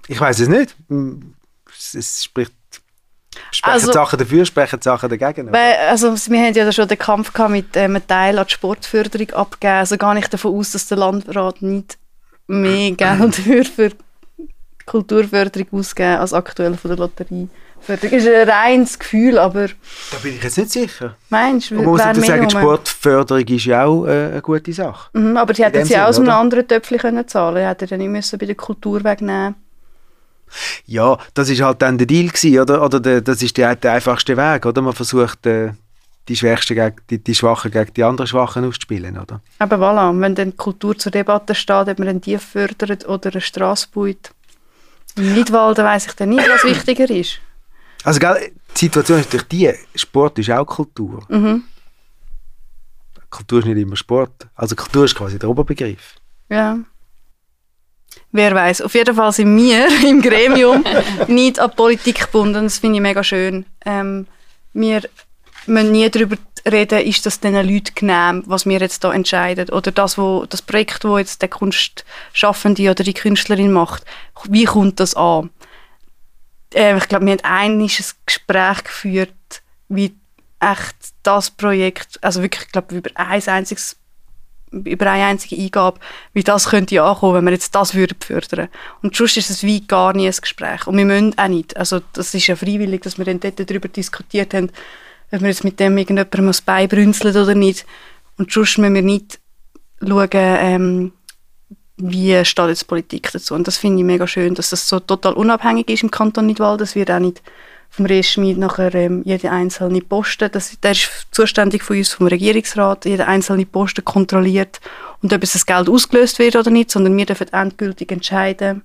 [SPEAKER 4] Ich weiß es nicht. Es, es spricht sprechen
[SPEAKER 3] Also-
[SPEAKER 4] Sachen dafür, sprechen Sachen dagegen.
[SPEAKER 3] Weil, also, wir haben ja schon den Kampf gehabt mit ähm, einem Teil an die Sportförderung abgeben. Also gar nicht davon aus, dass der Landrat nicht mehr Geld für, für Kulturförderung ausgeben als aktuell von der Lotterieförderung. Das ist ein reines Gefühl, aber
[SPEAKER 4] da bin ich jetzt nicht sicher.
[SPEAKER 3] meinst du,
[SPEAKER 4] Man muss sagen, die
[SPEAKER 3] rum?
[SPEAKER 4] Sportförderung ist ja auch äh, eine gute Sache.
[SPEAKER 3] Mhm, aber sie hätten sie auch aus einem anderen Töpfchen können zahlen. Sie hätten ja nicht müssen bei der Kultur wegnehmen
[SPEAKER 4] Ja, das ist halt dann der Deal gewesen, oder? Oder der, das ist der, der einfachste Weg, oder? Man versucht, äh, die Schwächsten gegen die, die Schwachen gegen die anderen Schwachen auszuspielen, oder?
[SPEAKER 3] Aber voilà, wenn dann Kultur zur Debatte steht, ob man einen Tief fördert oder eine Strasse baut. Im Nidwalden weiss ich dann nicht, was wichtiger ist.
[SPEAKER 4] Also, gell, die Situation ist natürlich die, Sport ist auch Kultur.
[SPEAKER 3] Mhm.
[SPEAKER 4] Kultur ist nicht immer Sport. Also Kultur ist quasi der Oberbegriff.
[SPEAKER 3] Ja. Wer weiß. Auf jeden Fall sind wir im Gremium nicht an Politik gebunden. Das finde ich mega schön. Ähm, wir müssen nie darüber reden, ist das den Leuten genehm, was wir jetzt da entscheiden. Oder das, wo, das Projekt, das jetzt der Kunstschaffende oder die Künstlerin macht. Wie kommt das an? Äh, ich glaube, wir haben ein Gespräch geführt, wie echt das Projekt, also wirklich, ich glaube, über ein einziges über eine einzige Eingabe, wie das könnte ankommen, wenn wir jetzt das würden fördern. Und sonst ist es wie gar nie ein Gespräch. Und wir müssen auch nicht. Also das ist ja freiwillig, dass wir dann dort darüber diskutiert haben, ob wir jetzt mit dem irgendjemandem das Bein brünzeln oder nicht. Und sonst müssen wir nicht schauen, ähm, wie steht jetzt Politik dazu. Und das finde ich mega schön, dass das so total unabhängig ist im Kanton Nidwald. Das wird auch nicht vom Reschmied nachher ähm, jede einzelne Posten, das, der ist zuständig von uns, vom Regierungsrat, jeder einzelne Posten kontrolliert und ob das Geld ausgelöst wird oder nicht, sondern wir dürfen endgültig entscheiden.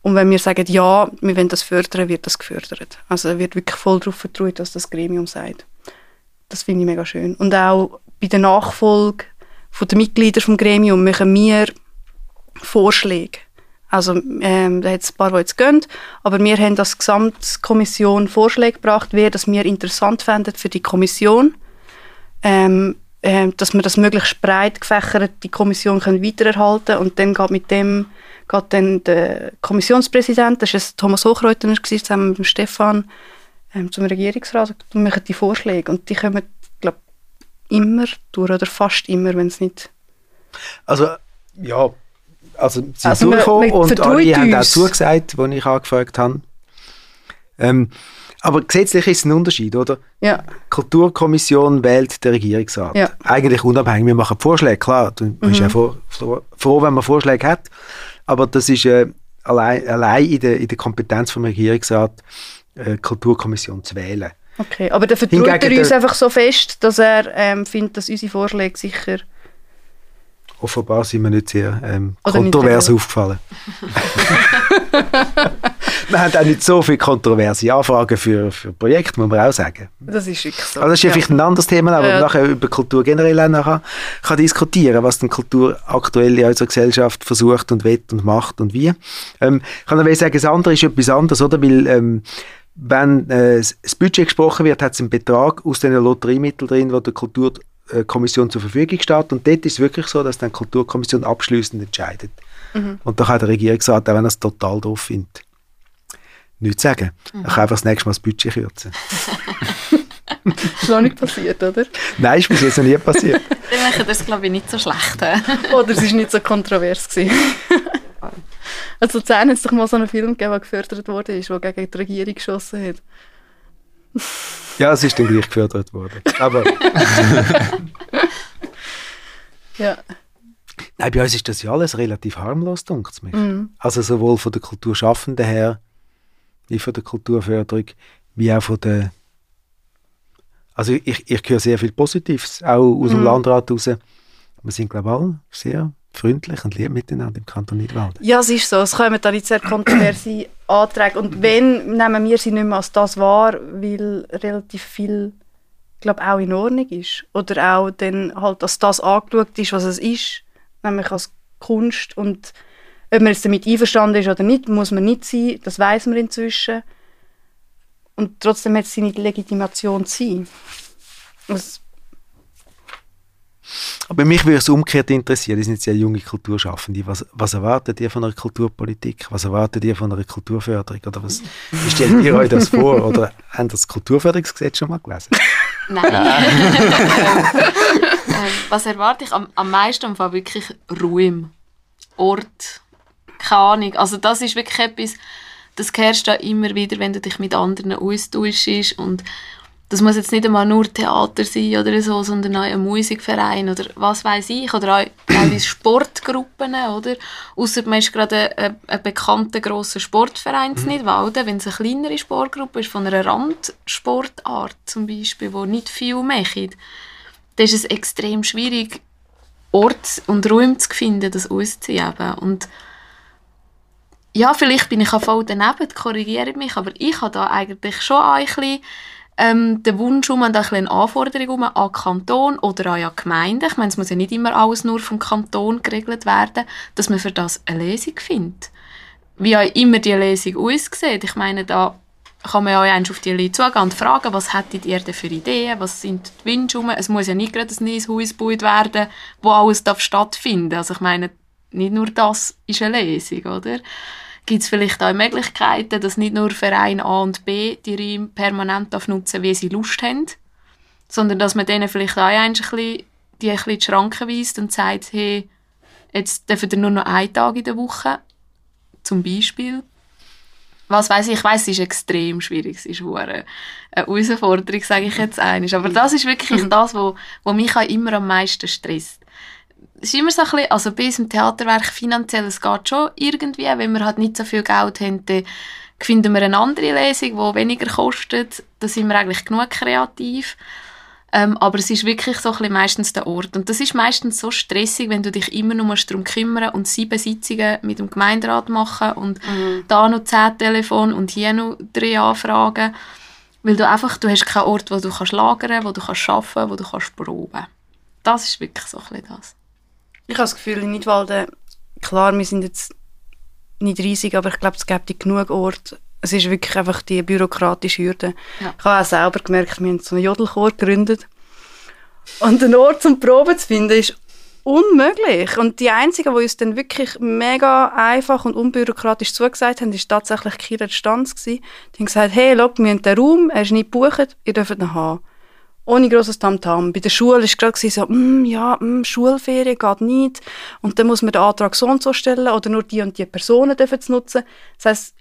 [SPEAKER 3] Und wenn wir sagen, ja, wir wollen das fördern, wird das gefördert. Also wird wirklich voll darauf vertraut, was das Gremium sagt. Das finde ich mega schön. Und auch bei der Nachfolge von den Mitgliedern vom Gremium machen wir Vorschläge. Also ähm, da hat es ein paar, die jetzt gehen, aber wir haben als Gesamtkommission Vorschläge gebracht, wer das wir interessant fänden für die Kommission, ähm, ähm, dass wir das möglichst breit gefächert die Kommission können weitererhalten und dann geht mit dem geht dann der Kommissionspräsident, das war Thomas Hochreutner, gewesen, zusammen mit dem Stefan, ähm, zum Regierungsrat und machen die Vorschläge und die kommen, glaube immer durch oder fast immer, wenn es nicht
[SPEAKER 4] Also, ja, also sie sind
[SPEAKER 3] Also
[SPEAKER 4] durchgekommen
[SPEAKER 3] man
[SPEAKER 4] und
[SPEAKER 3] vertraut
[SPEAKER 4] alle haben auch zugesagt, als ich angefragt habe. Ähm, aber gesetzlich ist es ein Unterschied, oder?
[SPEAKER 3] ja,
[SPEAKER 4] Die Kulturkommission wählt den Regierungsrat.
[SPEAKER 3] Ja.
[SPEAKER 4] Eigentlich unabhängig. Wir machen Vorschläge, klar. Man
[SPEAKER 3] Mhm.
[SPEAKER 4] ist ja froh, froh, wenn man Vorschläge hat. Aber das ist äh, allein, allein in, der, in der Kompetenz vom Regierungsrat, äh, die Kulturkommission zu wählen.
[SPEAKER 3] Okay, aber dann vertraut er uns einfach so fest, dass er ähm, findet, dass unsere Vorschläge sicher...
[SPEAKER 4] Offenbar sind wir nicht sehr ähm,
[SPEAKER 3] nicht
[SPEAKER 4] kontrovers
[SPEAKER 3] sehr.
[SPEAKER 4] aufgefallen. wir haben auch nicht so viele kontroverse Anfragen für, für Projekte, muss man auch sagen.
[SPEAKER 3] Das ist wirklich so.
[SPEAKER 4] Aber das ist ja, vielleicht ein anderes Thema, aber
[SPEAKER 3] Ja.
[SPEAKER 4] nachher über Kultur generell auch nachher kann diskutieren, was denn Kultur aktuell in unserer Gesellschaft versucht und will und macht und wie. Ähm, ich kann aber sagen, das andere ist etwas anderes, oder? Weil, ähm, wenn äh, das Budget gesprochen wird, hat es einen Betrag aus den Lotteriemitteln drin, wo der Kulturkommission zur Verfügung steht. Und dort ist es wirklich so, dass dann die Kulturkommission abschließend entscheidet. Und da kann der Regierungsrat, auch wenn er es total doof findet, nichts sagen. Er kann einfach das nächste Mal das Budget kürzen.
[SPEAKER 3] Das ist noch nicht passiert, oder?
[SPEAKER 4] Nein, ist bis jetzt noch nie passiert.
[SPEAKER 1] Dann machen das, glaube ich, nicht so schlecht.
[SPEAKER 3] Oder es war nicht so kontrovers. Gewesen. also Luzern hat es doch mal so einen Film gegeben, der gefördert wurde, ist, der gegen die Regierung geschossen hat.
[SPEAKER 4] Ja, es ist dann gleich gefördert worden. Aber
[SPEAKER 3] Ja.
[SPEAKER 4] nein, bei uns ist das ja alles relativ harmlos, denkt es mich.
[SPEAKER 3] Mhm.
[SPEAKER 4] Also sowohl von der Kulturschaffenden her, wie von der Kulturförderung, wie auch von der... Also ich, ich höre sehr viel Positives, auch aus dem
[SPEAKER 3] Mhm.
[SPEAKER 4] Landrat raus. Wir sind, glaube ich, alle sehr freundlich und lieb miteinander im Kanton Nidwalden.
[SPEAKER 3] Ja, es ist so. Es kommen da nicht sehr kontroverse Anträge. Und wenn, nehmen wir sie nicht mehr als das wahr, weil relativ viel, glaube auch in Ordnung ist. Oder auch dann halt als das angeschaut ist, was es ist, nämlich als Kunst. Und ob man jetzt damit einverstanden ist oder nicht, muss man nicht sein. Das weiß man inzwischen. Und trotzdem hat es seine Legitimation zu sein. Also,
[SPEAKER 4] Aber mich würde es umgekehrt interessieren, die sind jetzt ja junge Kulturschaffende. Was, was erwartet ihr von einer Kulturpolitik? Was erwartet ihr von einer Kulturförderung? Oder was, wie stellt ihr euch das vor? Oder habt ihr das Kulturförderungsgesetz schon mal gelesen?
[SPEAKER 1] Nein. ähm, was erwarte ich? Am, am meisten am Fall wirklich Ruhe. Ort. Keine Ahnung. Also das ist wirklich etwas, das kehrst du immer wieder, wenn du dich mit anderen austauschst und das muss jetzt nicht einmal nur Theater sein oder so, sondern auch ein Musikverein oder was weiß ich oder auch teilweise Sportgruppen, oder? Ausser man ist gerade ein, ein bekannter grosser Sportverein in Nidwalden, wenn es eine kleinere Sportgruppe ist, von einer Randsportart zum Beispiel, wo nicht viel machen, dann ist es extrem schwierig, Ort und Räume zu finden, das auszuheben. Und ja, vielleicht bin ich auch voll daneben, korrigiere mich, aber ich habe da eigentlich schon ein bisschen ähm, den Wunsch um und eine Anforderung um an Kanton oder an Gemeinden. Ich meine, es muss ja nicht immer alles nur vom Kanton geregelt werden, dass man für das eine Lösung findet. Wie auch immer die Lösung aussieht. Ich meine, da kann man ja auch auf die Leute zugehen und fragen, was hättet ihr denn für Ideen, was sind die Wünsche um? Es muss ja nicht gerade ein neues Haus gebaut werden, wo alles darf stattfinden Also ich meine, nicht nur das ist eine Lösung, oder? Gibt es vielleicht auch Möglichkeiten, dass nicht nur Verein A und B die Räume permanent nutzen wie sie Lust haben, sondern dass man denen vielleicht auch ein bisschen, die ein bisschen die Schranken weist und sagt, hey, jetzt dürfen ihr nur noch einen Tag in der Woche, zum Beispiel. Was weiß ich, ich weiß, es ist extrem schwierig, es ist eine Herausforderung, sage ich jetzt einiges. Aber das ist wirklich das, was, mich auch immer am meisten stresst es ist immer so ein bisschen, also bei unserem Theaterwerk finanziell, es geht schon irgendwie, wenn wir halt nicht so viel Geld haben, dann finden wir eine andere Lesung, die weniger kostet, da sind wir eigentlich genug kreativ. Ähm, aber es ist wirklich so ein bisschen meistens der Ort. Und das ist meistens so stressig, wenn du dich immer nur darum kümmern und sieben Sitzungen mit dem Gemeinderat machen und mhm. da noch zehn Telefon und hier noch drei Anfragen. Weil du einfach, du hast keinen Ort, wo du kannst lagern, wo du kannst arbeiten, wo du kannst proben. Das ist wirklich so ein bisschen das.
[SPEAKER 3] Ich habe das Gefühl, in Nidwalden, klar, wir sind jetzt nicht riesig, aber ich glaube, es gibt genug Orte. Es ist wirklich einfach die bürokratische Hürde. Ja. Ich habe auch selber gemerkt, wir haben so einen Jodelchor gegründet. Und einen Ort zum Proben zu finden, ist unmöglich. Und die Einzigen, die uns dann wirklich mega einfach und unbürokratisch zugesagt haben, ist tatsächlich Kira Stanz Die haben gesagt, hey, look, wir haben den Raum, er ist nicht gebucht, ihr dürft ihn haben ohne grosses Tamtam. Bei der Schule war es gerade so, mm, ja, mm, Schulferien geht nicht. Und dann muss man den Antrag so und so stellen oder nur die und die Personen dürfen es nutzen. Das heisst,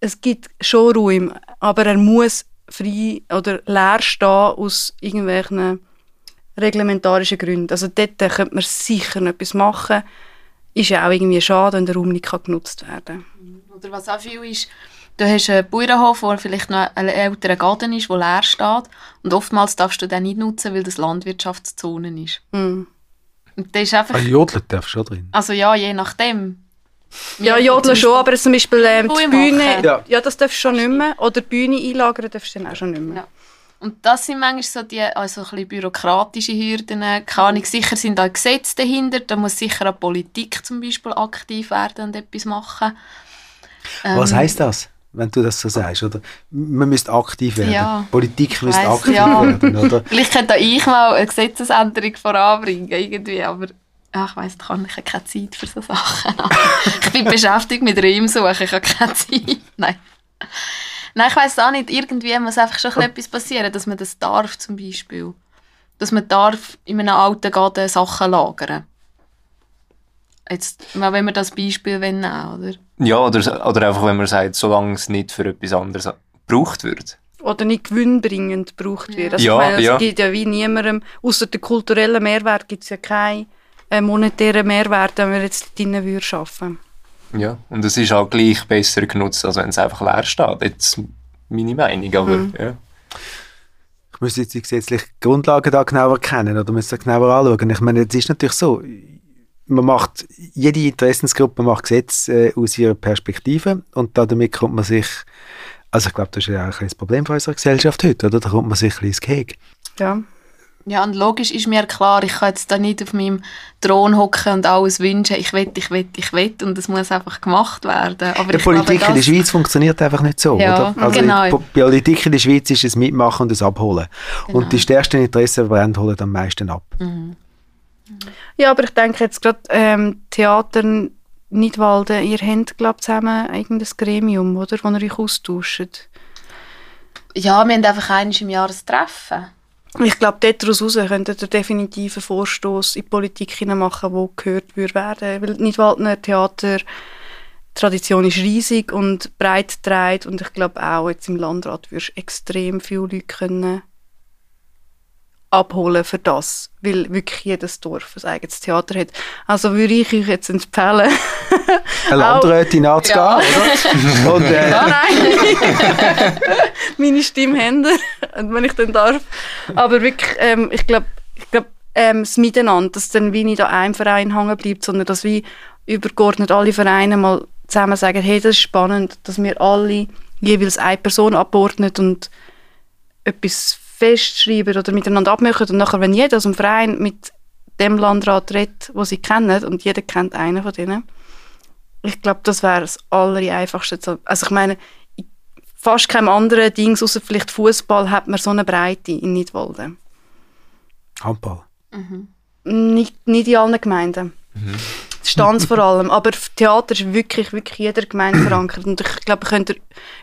[SPEAKER 3] es gibt schon Räume, aber er muss frei oder leer stehen aus irgendwelchen reglementarischen Gründen. Also dort könnte man sicher etwas machen. Ist ja auch irgendwie schade, wenn der Raum nicht genutzt werden
[SPEAKER 1] kann. Oder was auch viel ist, Du hast einen Bauernhof, wo vielleicht noch ein älterer Garten ist, der leer steht. Und oftmals darfst du den nicht nutzen, weil das Landwirtschaftszone ist.
[SPEAKER 3] Mm.
[SPEAKER 1] Und das ist einfach...
[SPEAKER 4] Also jodeln darfst du schon drin?
[SPEAKER 1] Also ja, je nachdem.
[SPEAKER 3] Ja, jodeln schon, aber zum Beispiel ähm, die Bühne, ja. ja. das darfst du schon nicht mehr. Oder die Bühne einlagern darfst du dann auch schon nicht mehr. Ja.
[SPEAKER 1] Und das sind manchmal so die also ein bisschen bürokratische Hürden. Keine Ahnung, sicher sind da Gesetze dahinter. Da muss sicher auch Politik zum Beispiel aktiv werden und etwas machen.
[SPEAKER 4] Was ähm, heißt das? Wenn du das so sagst, oder? Man müsste aktiv werden.
[SPEAKER 1] Ja,
[SPEAKER 4] Politik müsste aktiv ja. werden, oder?
[SPEAKER 1] Vielleicht könnte ich mal eine Gesetzesänderung voranbringen, irgendwie, aber ach, ich weiss, ich keine Zeit für so Sachen. ich bin beschäftigt mit Räumsuche, ich habe keine Zeit. Nein. Nein, ich weiss auch nicht, irgendwie muss einfach schon etwas passieren, dass man das darf, zum Beispiel. Dass man darf in einem alten Garten Sachen lagern. Jetzt, wenn wir das Beispiel nehmen oder?
[SPEAKER 2] Ja, oder, oder einfach, wenn man sagt, solange es nicht für etwas anderes gebraucht wird.
[SPEAKER 3] Oder nicht gewinnbringend gebraucht wird. Also
[SPEAKER 2] ja,
[SPEAKER 3] ich meine, es
[SPEAKER 2] ja.
[SPEAKER 3] gibt ja wie niemandem, außer der kulturellen Mehrwert gibt es ja keinen äh, monetären Mehrwert, wenn wir jetzt drinnen würden arbeiten
[SPEAKER 2] Ja, und es ist auch gleich besser genutzt, als wenn es einfach leer steht. Jetzt meine Meinung, aber mhm. ja.
[SPEAKER 4] ich müsste jetzt die gesetzlichen Grundlagen da genauer kennen oder müsste genauer anschauen. Ich meine, es ist natürlich so, man macht, jede Interessensgruppe macht Gesetze äh, aus ihrer Perspektive und damit kommt man sich, also ich glaube, das ist ja auch ein Problem für unsere Gesellschaft heute, oder? Da kommt man sich ein bisschen ins Gehege.
[SPEAKER 3] Ja.
[SPEAKER 1] Ja, und logisch ist mir klar, ich kann jetzt da nicht auf meinem Thron hocken und alles wünschen, ich will, ich will, ich will und es muss einfach gemacht werden. Aber
[SPEAKER 4] Die Politik
[SPEAKER 1] glaube,
[SPEAKER 4] in der
[SPEAKER 1] das-
[SPEAKER 4] Schweiz funktioniert einfach nicht so,
[SPEAKER 1] Ja,
[SPEAKER 4] oder? Also
[SPEAKER 1] genau.
[SPEAKER 4] die Po- Politik in der Schweiz ist ein Mitmachen und ein Abholen.
[SPEAKER 1] Genau.
[SPEAKER 4] Und die stärksten Interessenverbände holen am meisten ab.
[SPEAKER 3] Ja, aber ich denke jetzt gerade ähm, Theater Nidwalden, ihr habt, glaube zusammen irgendein Gremium, oder? Wo ihr euch austauscht.
[SPEAKER 1] Ja, wir haben einfach einmal im Jahr ein Treffen.
[SPEAKER 3] Ich glaube, daraus heraus könntet ihr definitiv einen Vorstoß in die Politik hineinmachen, der gehört würde werden. Weil die Nidwaldner Theater Tradition ist riesig und breit getragen und ich glaube auch jetzt im Landrat würdest du extrem viele Leute können abholen für das, weil wirklich jedes Dorf ein eigenes Theater hat. Also würde ich euch jetzt empfehlen,
[SPEAKER 4] Eine Landrätin anzugehen,
[SPEAKER 1] Ja.
[SPEAKER 4] oder? Und, äh,
[SPEAKER 3] Ja, nein. Meine Stimme Hände, wenn ich dann darf. Aber wirklich, ähm, ich glaube, ich glaub, ähm, das Miteinander, dass dann wie nicht an einem Verein hängen bleibt, sondern dass wie übergeordnet alle Vereine mal zusammen sagen, hey, das ist spannend, dass wir alle jeweils eine Person abordnen und etwas festschreiben oder miteinander abmachen und nachher, wenn jeder aus dem Verein mit dem Landrat redet, wo sie kennen und jeder kennt einen von denen, ich glaube, das wäre das allereinfachste. Also ich meine, in fast keinem anderen Dings, außer vielleicht Fußball, hat man so eine Breite in Nidwalden.
[SPEAKER 4] Handball.
[SPEAKER 3] Nicht, nicht in allen Gemeinden. Stanz vor allem. Aber Theater ist wirklich, wirklich jeder Gemeinde verankert. Und ich glaube, könnt ihr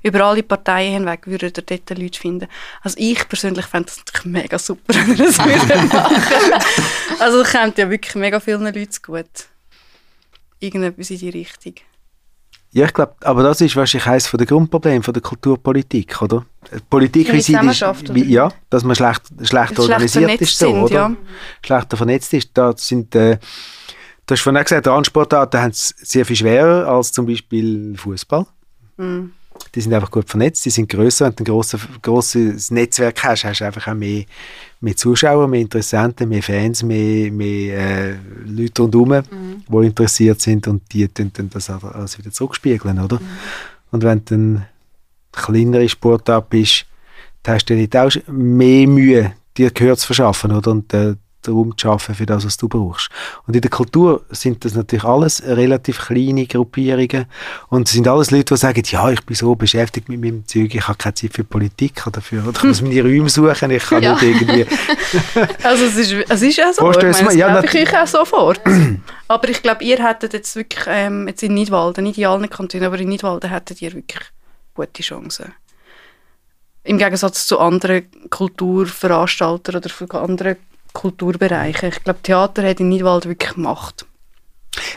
[SPEAKER 3] über alle Parteien hinweg würden ihr dort Leute finden. Also ich persönlich fände das natürlich mega super, wenn ihr das würdet machen. Also es kommt ja wirklich mega vielen Leuten gut. Irgendetwas in die Richtung.
[SPEAKER 4] Ja, ich glaube, aber das ist wahrscheinlich eines der Grundprobleme von der Kulturpolitik, oder? Die Politik, wie sie ist, wie, ja, dass man schlecht, schlecht organisiert ist, so,
[SPEAKER 3] sind,
[SPEAKER 4] oder?
[SPEAKER 3] ja.
[SPEAKER 4] Schlechter vernetzt ist. Da sind, äh, du hast vorhin auch gesagt, Randsportarten haben es sehr viel schwerer als zum Beispiel Fußball.
[SPEAKER 3] Mhm.
[SPEAKER 4] Die sind einfach gut vernetzt, die sind grösser. Wenn du ein grosses, grosses Netzwerk hast, hast du einfach auch mehr, mehr Zuschauer, mehr Interessenten, mehr Fans, mehr, mehr äh, Leute rundherum, die interessiert sind und die tun dann das alles wieder zurückspiegeln, oder? Und wenn du ein kleinere Sportart bist, dann hast du nicht auch mehr Mühe, dir Gehör zu verschaffen, oder? Und äh, Raum zu schaffen für das, was du brauchst. Und in der Kultur sind das natürlich alles relativ kleine Gruppierungen und es sind alles Leute, die sagen, ja, ich bin so beschäftigt mit meinem Zeug, ich habe keine Zeit für Politik oder für, oder ich muss meine Räume suchen, ich kann
[SPEAKER 1] Ja.
[SPEAKER 4] nicht irgendwie...
[SPEAKER 3] Also es ist, es ist ja so,
[SPEAKER 4] Vorstellst
[SPEAKER 3] ich meine, das
[SPEAKER 4] ja,
[SPEAKER 3] glaube ich auch sofort. aber ich glaube, ihr hättet jetzt wirklich, ähm, jetzt in Nidwalden, nicht in allen Kantonen, aber in Nidwalden hättet ihr wirklich gute Chancen. Im Gegensatz zu anderen Kulturveranstaltern oder für andere Kulturbereiche. Ich glaube, Theater hat in Nidwalden wirklich Macht.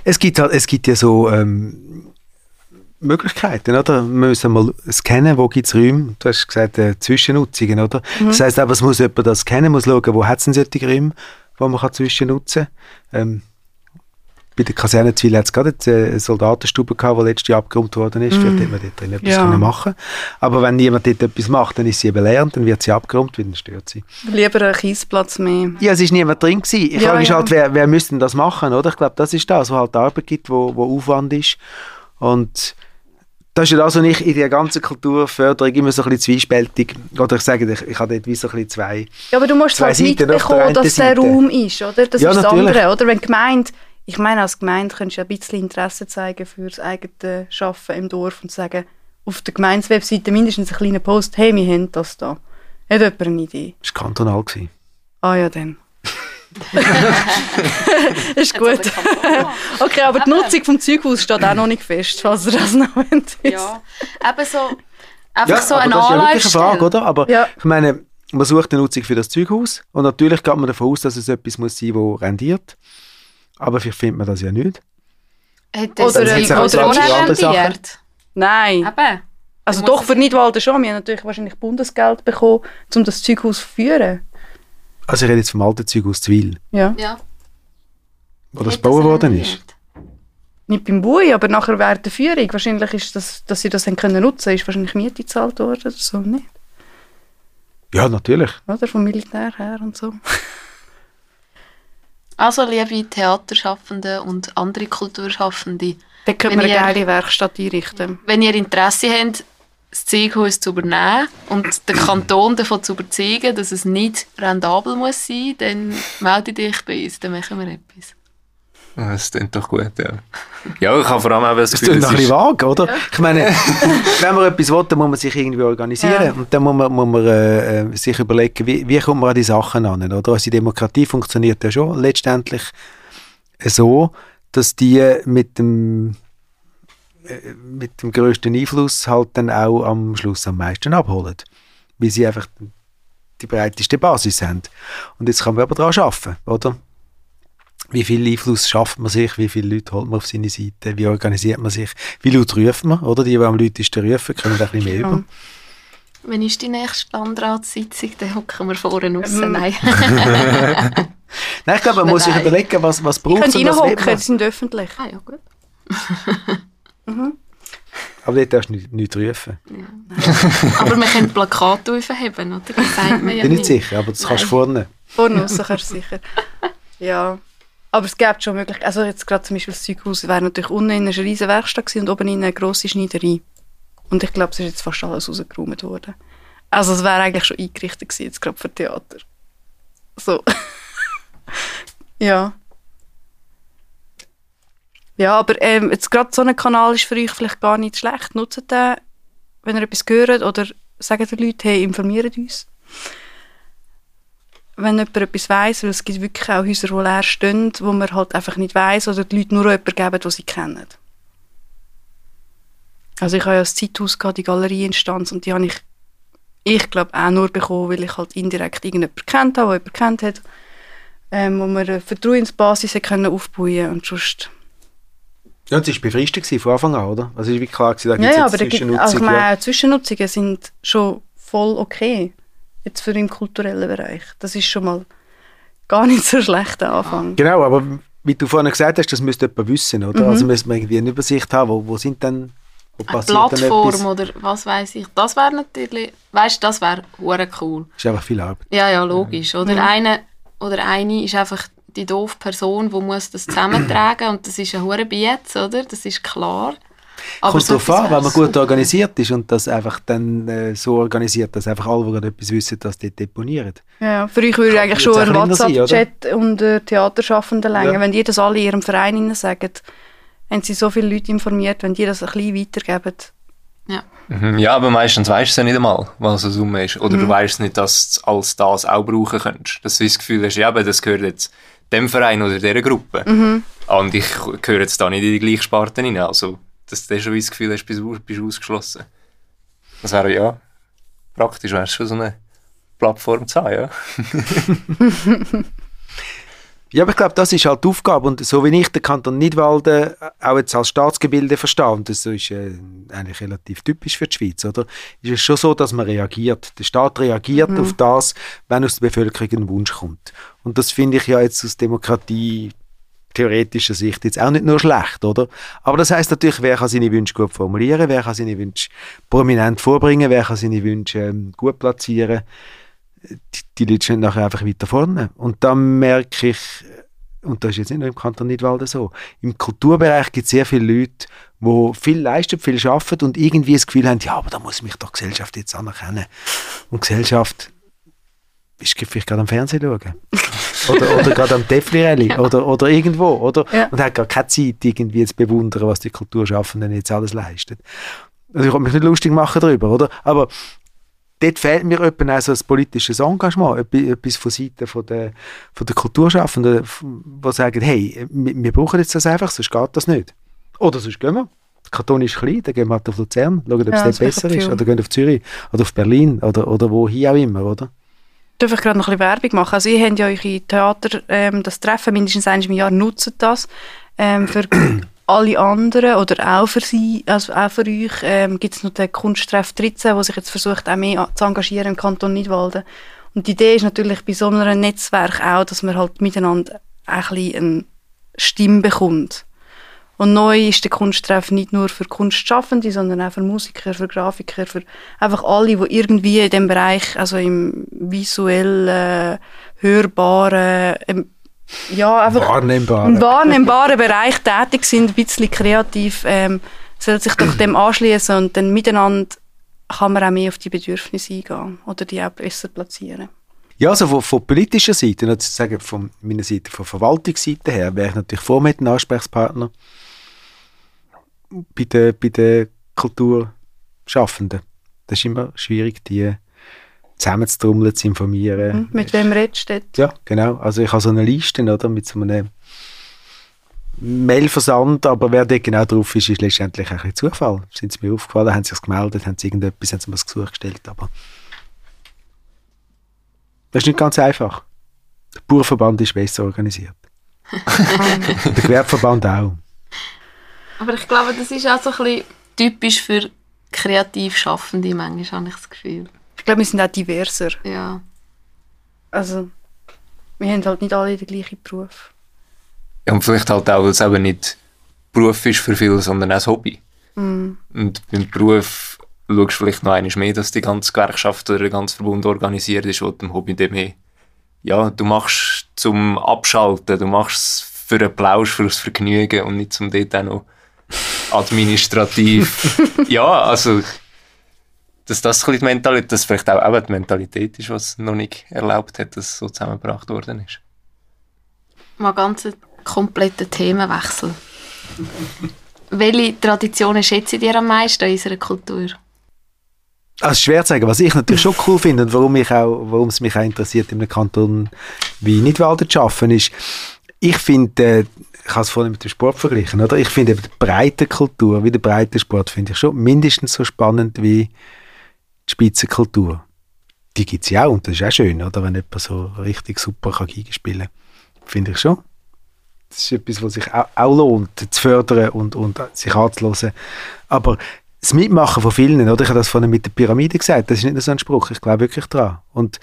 [SPEAKER 4] Es gibt, halt, es gibt ja so ähm, Möglichkeiten, oder? Wir müssen mal scannen, wo gibt es Räume. Du hast gesagt, äh, Zwischennutzungen, oder? Das heisst aber, es muss jemand das kennen, muss schauen, wo hat es denn solche Räume, wo man kann zwischennutzen kann. Ähm, bei der Kaserne Zwil hat es gerade äh, eine Soldatenstube gehabt, die letztes Jahr abgeräumt worden ist. Vielleicht hätte man dort drin etwas
[SPEAKER 3] Ja.
[SPEAKER 4] können machen Aber wenn niemand dort etwas macht, dann ist sie eben leer und dann wird sie abgeräumt, weil dann stört sie.
[SPEAKER 3] Lieber einen Kiesplatz mehr.
[SPEAKER 4] Ja, es ist niemand drin gewesen. Die
[SPEAKER 3] Ja,
[SPEAKER 4] Frage ist
[SPEAKER 3] ja.
[SPEAKER 4] halt, wer, wer müsste das machen, oder? Ich glaube, das ist das, wo halt Arbeit gibt, wo, wo Aufwand ist. Und das ist ja das, was ich in der ganzen Kulturförderung immer so ein bisschen zwiespältig, oder ich sage, ich, ich habe dort wie so ein bisschen zwei,
[SPEAKER 3] Ja, aber du musst
[SPEAKER 4] Zwei
[SPEAKER 3] halt mitbekommen, dass der. Raum ist, oder? Das
[SPEAKER 4] Ja,
[SPEAKER 3] ist das
[SPEAKER 4] natürlich.
[SPEAKER 3] andere, oder? Wenn die Gemeinde, ich meine, als Gemeinde könntest du ja ein bisschen Interesse zeigen für das eigene Schaffen im Dorf und sagen, auf der Gemeindewebseite mindestens einen kleinen Post, hey, wir haben das da. Hat jemand eine Idee?
[SPEAKER 4] das war kantonal.
[SPEAKER 3] Ah ja, dann. ist gut. Okay, aber die Nutzung vom Zeughaus steht auch noch nicht fest, falls ihr das noch wollt.
[SPEAKER 1] Ja, eben so, einfach so
[SPEAKER 4] aber
[SPEAKER 1] eine
[SPEAKER 4] das ist ja wirklich eine Frage, oder? Aber
[SPEAKER 3] Ja.
[SPEAKER 4] ich meine, man sucht eine Nutzung für das Zeughaus und natürlich geht man davon aus, dass es etwas muss sein, das rendiert. Aber vielleicht findet man das ja nicht.
[SPEAKER 1] Hat
[SPEAKER 3] Oder-
[SPEAKER 1] das
[SPEAKER 3] oder- oder
[SPEAKER 1] vorher
[SPEAKER 4] andere Sachen.
[SPEAKER 1] rentiert?
[SPEAKER 3] Nein.
[SPEAKER 1] Eben.
[SPEAKER 3] Also doch für Nidwalden schon. Wir haben natürlich wahrscheinlich Bundesgeld bekommen, um das Zeughaus zu führen.
[SPEAKER 4] Also ich rede jetzt vom alten Zeughaus Zwil,
[SPEAKER 3] Ja.
[SPEAKER 1] Ja.
[SPEAKER 4] wo das gebaut worden ist.
[SPEAKER 3] Nicht beim Bui, aber nachher während der Führung. Wahrscheinlich ist das, dass sie das haben können nutzen, ist wahrscheinlich Miete gezahlt worden oder so, nicht?
[SPEAKER 4] Ja, natürlich.
[SPEAKER 3] oder? Vom Militär her und so.
[SPEAKER 1] Also, liebe Theaterschaffende und andere Kulturschaffende,
[SPEAKER 3] Da könnte
[SPEAKER 1] Wenn
[SPEAKER 3] man eine
[SPEAKER 1] ihr-
[SPEAKER 3] geile Werkstatt einrichten.
[SPEAKER 1] wenn ihr Interesse habt, das Zeughaus zu übernehmen und den Kanton davon zu überzeugen, dass es nicht rentabel muss sein, dann melde dich bei uns, dann machen wir etwas.
[SPEAKER 2] Ah, Das klingt doch gut, ja. Ja, ich habe vor allem auch das
[SPEAKER 4] Das
[SPEAKER 2] Gefühl,
[SPEAKER 4] klingt noch ein
[SPEAKER 2] ist,
[SPEAKER 4] vage, oder? Ich meine, wenn man etwas will, dann muss man sich irgendwie organisieren
[SPEAKER 3] Ja.
[SPEAKER 4] und dann muss man, muss man äh, äh, sich überlegen, wie, wie kommt man an die Sachen an, oder? Unsere Demokratie funktioniert ja schon letztendlich so, dass die mit dem äh, mit dem größten Einfluss halt dann auch am Schluss am meisten abholen, weil sie einfach die breiteste Basis haben. Und jetzt kann man aber daran arbeiten, oder? Wie viel Einfluss schafft man sich, wie viele Leute holt man auf seine Seite, wie organisiert man sich, wie laut ruft man, oder? Die, die am lautesten rufen, können da ein bisschen mehr
[SPEAKER 3] Ja.
[SPEAKER 4] über.
[SPEAKER 1] Wenn ist die nächste Landratssitzung, dann hocken wir vorne raus.
[SPEAKER 3] Ähm,
[SPEAKER 1] Nein.
[SPEAKER 4] Nein, ich glaube, man muss sich
[SPEAKER 1] Nein.
[SPEAKER 4] überlegen, was, was braucht es und was man.
[SPEAKER 3] die sind öffentlich.
[SPEAKER 1] ah ja, gut.
[SPEAKER 4] Aber dort darfst du nicht, nicht rufen.
[SPEAKER 1] Aber wir können Plakate aufheben, oder? Das sagt man ja
[SPEAKER 4] Bin nicht
[SPEAKER 1] nicht.
[SPEAKER 4] sicher, aber das kannst du
[SPEAKER 1] Nein.
[SPEAKER 4] vorne.
[SPEAKER 3] Vorne raus kannst du sicher. Ja. Aber es gibt schon Möglichkeiten. Also jetzt gerade zum Beispiel das Zeughaus wäre natürlich unten in einer riesen Werkstatt und oben in eine grosse Schneiderei. Und ich glaube, es ist jetzt fast alles rausgeräumt worden. Also es wäre eigentlich schon eingerichtet gewesen, jetzt gerade für Theater. So. ja. Ja, aber ähm, jetzt gerade so ein Kanal ist für euch vielleicht gar nicht schlecht. Nutzt den, wenn ihr etwas hört oder sagt den Leuten, hey, informiert uns wenn jemand etwas weiss, weil es gibt wirklich auch Häuser, die leer stehen, wo man halt einfach nicht weiss oder die Leute nur jemanden geben, den sie kennen. Also ich habe ja das Zeithaus gehabt, die Galerieinstanz und die habe ich, ich glaube, auch nur bekommen, weil ich halt indirekt irgendjemanden kennt habe, der jemanden kennt hat, ähm, wo wir eine Vertrauensbasis können aufbauen und sonst...
[SPEAKER 4] Ja, das war befristet von Anfang an, oder? Also es war klar, gewesen, da
[SPEAKER 3] Ja, ja,
[SPEAKER 4] es
[SPEAKER 3] aber da
[SPEAKER 4] jetzt
[SPEAKER 3] gibt,
[SPEAKER 4] Zwischennutzung.
[SPEAKER 3] also ich meine, Zwischennutzungen sind schon voll okay, jetzt für im kulturellen Bereich. Das ist schon mal gar nicht so schlecht, der Anfang.
[SPEAKER 4] Genau, aber wie du vorhin gesagt hast, das müsste jemand wissen, oder?
[SPEAKER 3] Mhm.
[SPEAKER 4] Also müssen wir irgendwie eine Übersicht haben, wo, wo sind dann, wo
[SPEAKER 1] Eine
[SPEAKER 4] passiert dann
[SPEAKER 1] Plattform oder was weiß ich. Das wäre natürlich, weißt das wäre hure cool.
[SPEAKER 4] Das ist einfach viel Arbeit.
[SPEAKER 1] Ja, ja, logisch. Oder
[SPEAKER 3] Mhm.
[SPEAKER 1] eine oder eine ist einfach die doofe Person, die muss das zusammentragen und das ist ein hure Bietz, oder? Das ist klar. Aber
[SPEAKER 4] Kommt
[SPEAKER 1] so etwas
[SPEAKER 4] an, wenn man gut organisiert ist und das einfach dann äh, so organisiert, dass einfach alle, die gerade etwas wissen, das dort deponieren.
[SPEAKER 3] Ja, für euch würde eigentlich schon ein? WhatsApp-Chat und äh, Theaterschaffende länger.
[SPEAKER 4] Ja.
[SPEAKER 3] Wenn die das alle in ihrem Verein sagen, haben sie so viele Leute informiert, wenn die das ein bisschen weitergeben.
[SPEAKER 2] Mhm, ja, aber meistens weißt du es ja nicht einmal, was eine Summe ist. Oder
[SPEAKER 3] Mhm.
[SPEAKER 2] du weißt nicht, dass du als das auch brauchen könntest. Dass du das Gefühl hast, ja, aber das gehört jetzt dem Verein oder dieser Gruppe.
[SPEAKER 3] Mhm.
[SPEAKER 2] Und ich gehöre jetzt da nicht in die gleiche Sparte rein. Also, dass du schon das Gefühl hast, bist du bist du ausgeschlossen. Das wäre ja praktisch, wäre schon so eine Plattform zu haben, ja.
[SPEAKER 4] Ja, aber ich glaube, das ist halt die Aufgabe. Und so wie ich den Kanton Nidwalden auch jetzt als Staatsgebilde verstehe, und das ist äh, eigentlich relativ typisch für die Schweiz, oder? Ist es schon so, dass man reagiert. Der Staat reagiert auf das, wenn aus der Bevölkerung ein Wunsch kommt. Und das finde ich ja jetzt aus Demokratie theoretischer Sicht jetzt auch nicht nur schlecht, oder? Aber das heißt natürlich, wer kann seine Wünsche gut formulieren, wer kann seine Wünsche prominent vorbringen, wer kann seine Wünsche ähm, gut platzieren die, die Leute stehen nachher einfach weiter vorne. Und da merke ich, und das ist jetzt nicht nur im Kanton Nidwalden so, im Kulturbereich gibt es sehr viele Leute, die viel leisten, viel arbeiten und irgendwie das Gefühl haben, ja, aber da muss mich doch Gesellschaft jetzt anerkennen. Und Gesellschaft ist vielleicht gerade am Fernsehen schauen. Oder, oder gerade am Tefli-Rally oder, oder irgendwo, oder?
[SPEAKER 3] Ja.
[SPEAKER 4] Und hat gar keine Zeit, irgendwie zu bewundern, was die Kulturschaffenden jetzt alles leisten. Also ich kann mich nicht lustig machen darüber, oder? Aber dort fehlt mir etwa auch so ein politisches Engagement, etwa- etwas von Seiten von der, von der Kulturschaffenden, die sagen, hey, wir, brauchen jetzt das einfach, sonst geht das nicht. Oder sonst gehen wir. Der Kanton ist klein, dann gehen wir halt auf Luzern, schauen, ob
[SPEAKER 3] Ja,
[SPEAKER 4] es
[SPEAKER 3] das
[SPEAKER 4] dort besser ist. Oder gehen auf Zürich oder auf Berlin oder, oder wohin auch immer, oder?
[SPEAKER 3] Darf ich gerade noch ein bisschen Werbung machen? Also ihr habt ja eure Theater, ähm, das Treffen mindestens einmal im Jahr, nutzt das. Ähm, für alle anderen oder auch für sie, also auch für euch, ähm, gibt es noch den Kunsttreff 13, der sich jetzt versucht, auch mehr zu engagieren im Kanton Nidwalden. Und die Idee ist natürlich bei so einem Netzwerk auch, dass man halt miteinander ein bisschen eine Stimme bekommt. Und neu ist der Kunsttreff nicht nur für Kunstschaffende, sondern auch für Musiker, für Grafiker, für einfach alle, die irgendwie in dem Bereich, also im visuellen, hörbaren, ähm, ja, einfach
[SPEAKER 4] Wahrnehmbaren.
[SPEAKER 3] im wahrnehmbaren Bereich tätig sind, ein bisschen kreativ, ähm, soll sich doch dem anschließen und dann miteinander kann man auch mehr auf die Bedürfnisse eingehen oder die auch besser platzieren.
[SPEAKER 4] Ja, also von, von politischer Seite, noch zu sagen, von meiner Seite, von Verwaltungsseite her, wäre ich natürlich vor mit einem Ansprechpartner bei den, bei den Kulturschaffenden. Das ist immer schwierig, die zusammenzutrommeln, zu informieren.
[SPEAKER 3] Hm? Mit wem redest du dort?
[SPEAKER 4] Ja, genau. Also ich habe so eine Liste, oder, mit so einem Mailversand, aber wer da genau drauf ist, ist letztendlich ein Zufall. Sind sie mir aufgefallen, haben sie sich gemeldet, haben sie irgendetwas, haben sie mir das Gesuch gestellt, aber das ist nicht ganz einfach. Der Bauernverband ist besser organisiert. Der Gewerbeverband auch.
[SPEAKER 1] Aber ich glaube, das ist auch so ein bisschen typisch für kreativ Schaffende, manchmal habe ich das Gefühl.
[SPEAKER 3] Ich glaube, wir sind auch diverser.
[SPEAKER 1] Ja.
[SPEAKER 3] Also, wir haben halt nicht alle den gleichen Beruf.
[SPEAKER 2] Ja, und vielleicht halt auch, weil es eben nicht Beruf ist für viele, sondern auch ein Hobby. Und beim Beruf schaust du vielleicht noch einmal mehr, dass die ganze Gewerkschaft oder der ganze Verbund organisiert ist, wo dem Hobby dem mehr, ja, du machst zum Abschalten, du machst es für den Plausch, für das Vergnügen und nicht zum dort auch noch administrativ. ja, also, dass das ein die Mentalität, dass vielleicht auch eben die Mentalität ist, was noch nicht erlaubt hat, dass es so zusammengebracht worden ist.
[SPEAKER 1] Mal ganz einen kompletten Themenwechsel. Welche Traditionen schätzt ihr am meisten in unserer Kultur?
[SPEAKER 4] Also schwer zu sagen, was ich natürlich schon cool finde und warum, ich auch, warum es mich auch interessiert, in einem Kanton wie Nidwalden zu arbeiten, ist, ich finde, äh, ich habe es vorhin mit dem Sport verglichen, oder? Ich finde die breite Kultur, wie der breite Sport, finde ich schon mindestens so spannend wie die Spitzenkultur. Die gibt es ja auch und das ist auch schön, oder? Wenn jemand so richtig super kann Geige spielen. Finde ich schon. Das ist etwas, was sich auch, auch lohnt, zu fördern und, und sich anzuhören. Aber das Mitmachen von vielen, oder? Ich habe das vorhin mit der Pyramide gesagt, das ist nicht nur so ein Spruch, ich glaube wirklich dran. Und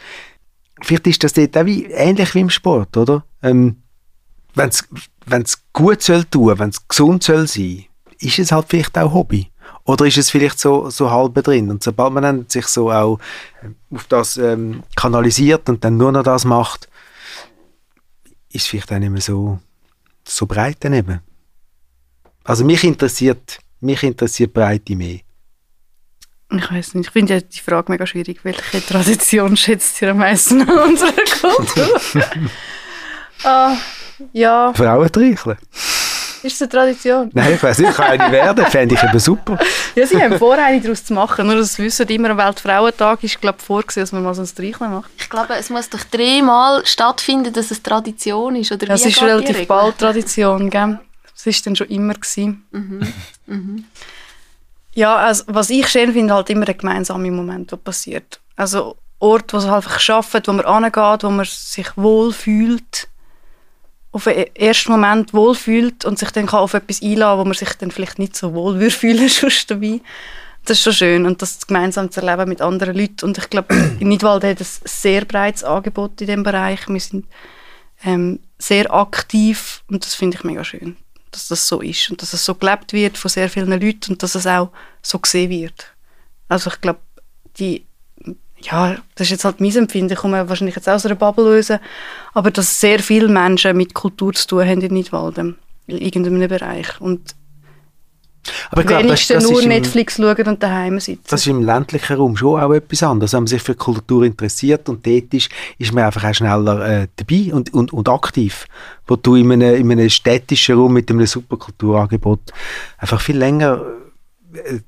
[SPEAKER 4] vielleicht ist das dort auch wie, ähnlich wie im Sport, oder? Ähm, wenn es gut soll tun, wenn es gesund soll sein, ist es halt vielleicht auch Hobby. Oder ist es vielleicht so, so halb drin? Und sobald man dann sich so auch ähm, auf das ähm, kanalisiert und dann nur noch das macht, ist es vielleicht auch nicht mehr so, so breit daneben. Also mich interessiert, mich interessiert Breite mehr.
[SPEAKER 3] Ich weiß nicht, ich finde ja die Frage mega schwierig. Welche Tradition schätzt ihr am meisten an unserer Kultur? ah, ja,
[SPEAKER 4] Frauentreicheln?
[SPEAKER 3] ist es eine Tradition?
[SPEAKER 4] Nein, ich weiß nicht, kann eine werden, fände ich eben super.
[SPEAKER 3] Ja, sie haben vor, eine daraus zu machen. Nur, dass wir wissen, immer am Weltfrauentag ist, glaube ich, vorgesehen, dass man mal so ein Streicheln macht.
[SPEAKER 1] Ich glaube, es muss doch dreimal stattfinden, dass es Tradition ist. Oder
[SPEAKER 3] Ja, es ist relativ bald Tradition, gell? Das ist dann schon immer gewesen. Ja, also, was ich schön finde, halt immer der gemeinsame Moment, der passiert. Also Ort, wo es halt einfach schafft, wo man angeht, wo man sich wohlfühlt, auf den ersten Moment wohlfühlt und sich dann kann auf etwas einladen, wo man sich dann vielleicht nicht so wohl würde fühlen sonst dabei. Das ist schon schön und das gemeinsam zu erleben mit anderen Leuten. Und ich glaube, in Nidwalden hat es ein sehr breites Angebot in diesem Bereich. Wir sind ähm, sehr aktiv und das finde ich mega schön, dass das so ist und dass es so gelebt wird von sehr vielen Leuten und dass es auch so gesehen wird. Also ich glaube, die ja, das ist jetzt halt mein Empfinden, ich komme wahrscheinlich jetzt aus einer Bubble raus, aber dass sehr viele Menschen mit Kultur zu tun haben in Nidwalden, in irgendeinem Bereich und
[SPEAKER 4] Aber ich glaube, das, das,
[SPEAKER 3] nur
[SPEAKER 4] ist im,
[SPEAKER 3] Netflix schauen und daheim sitzen.
[SPEAKER 4] das ist im ländlichen Raum schon auch etwas anderes. Wenn man sich für Kultur interessiert und dort ist, ist man einfach auch schneller äh, dabei und, und, und aktiv. Wo du in einem, in einem städtischen Raum mit einem super Kulturangebot einfach viel länger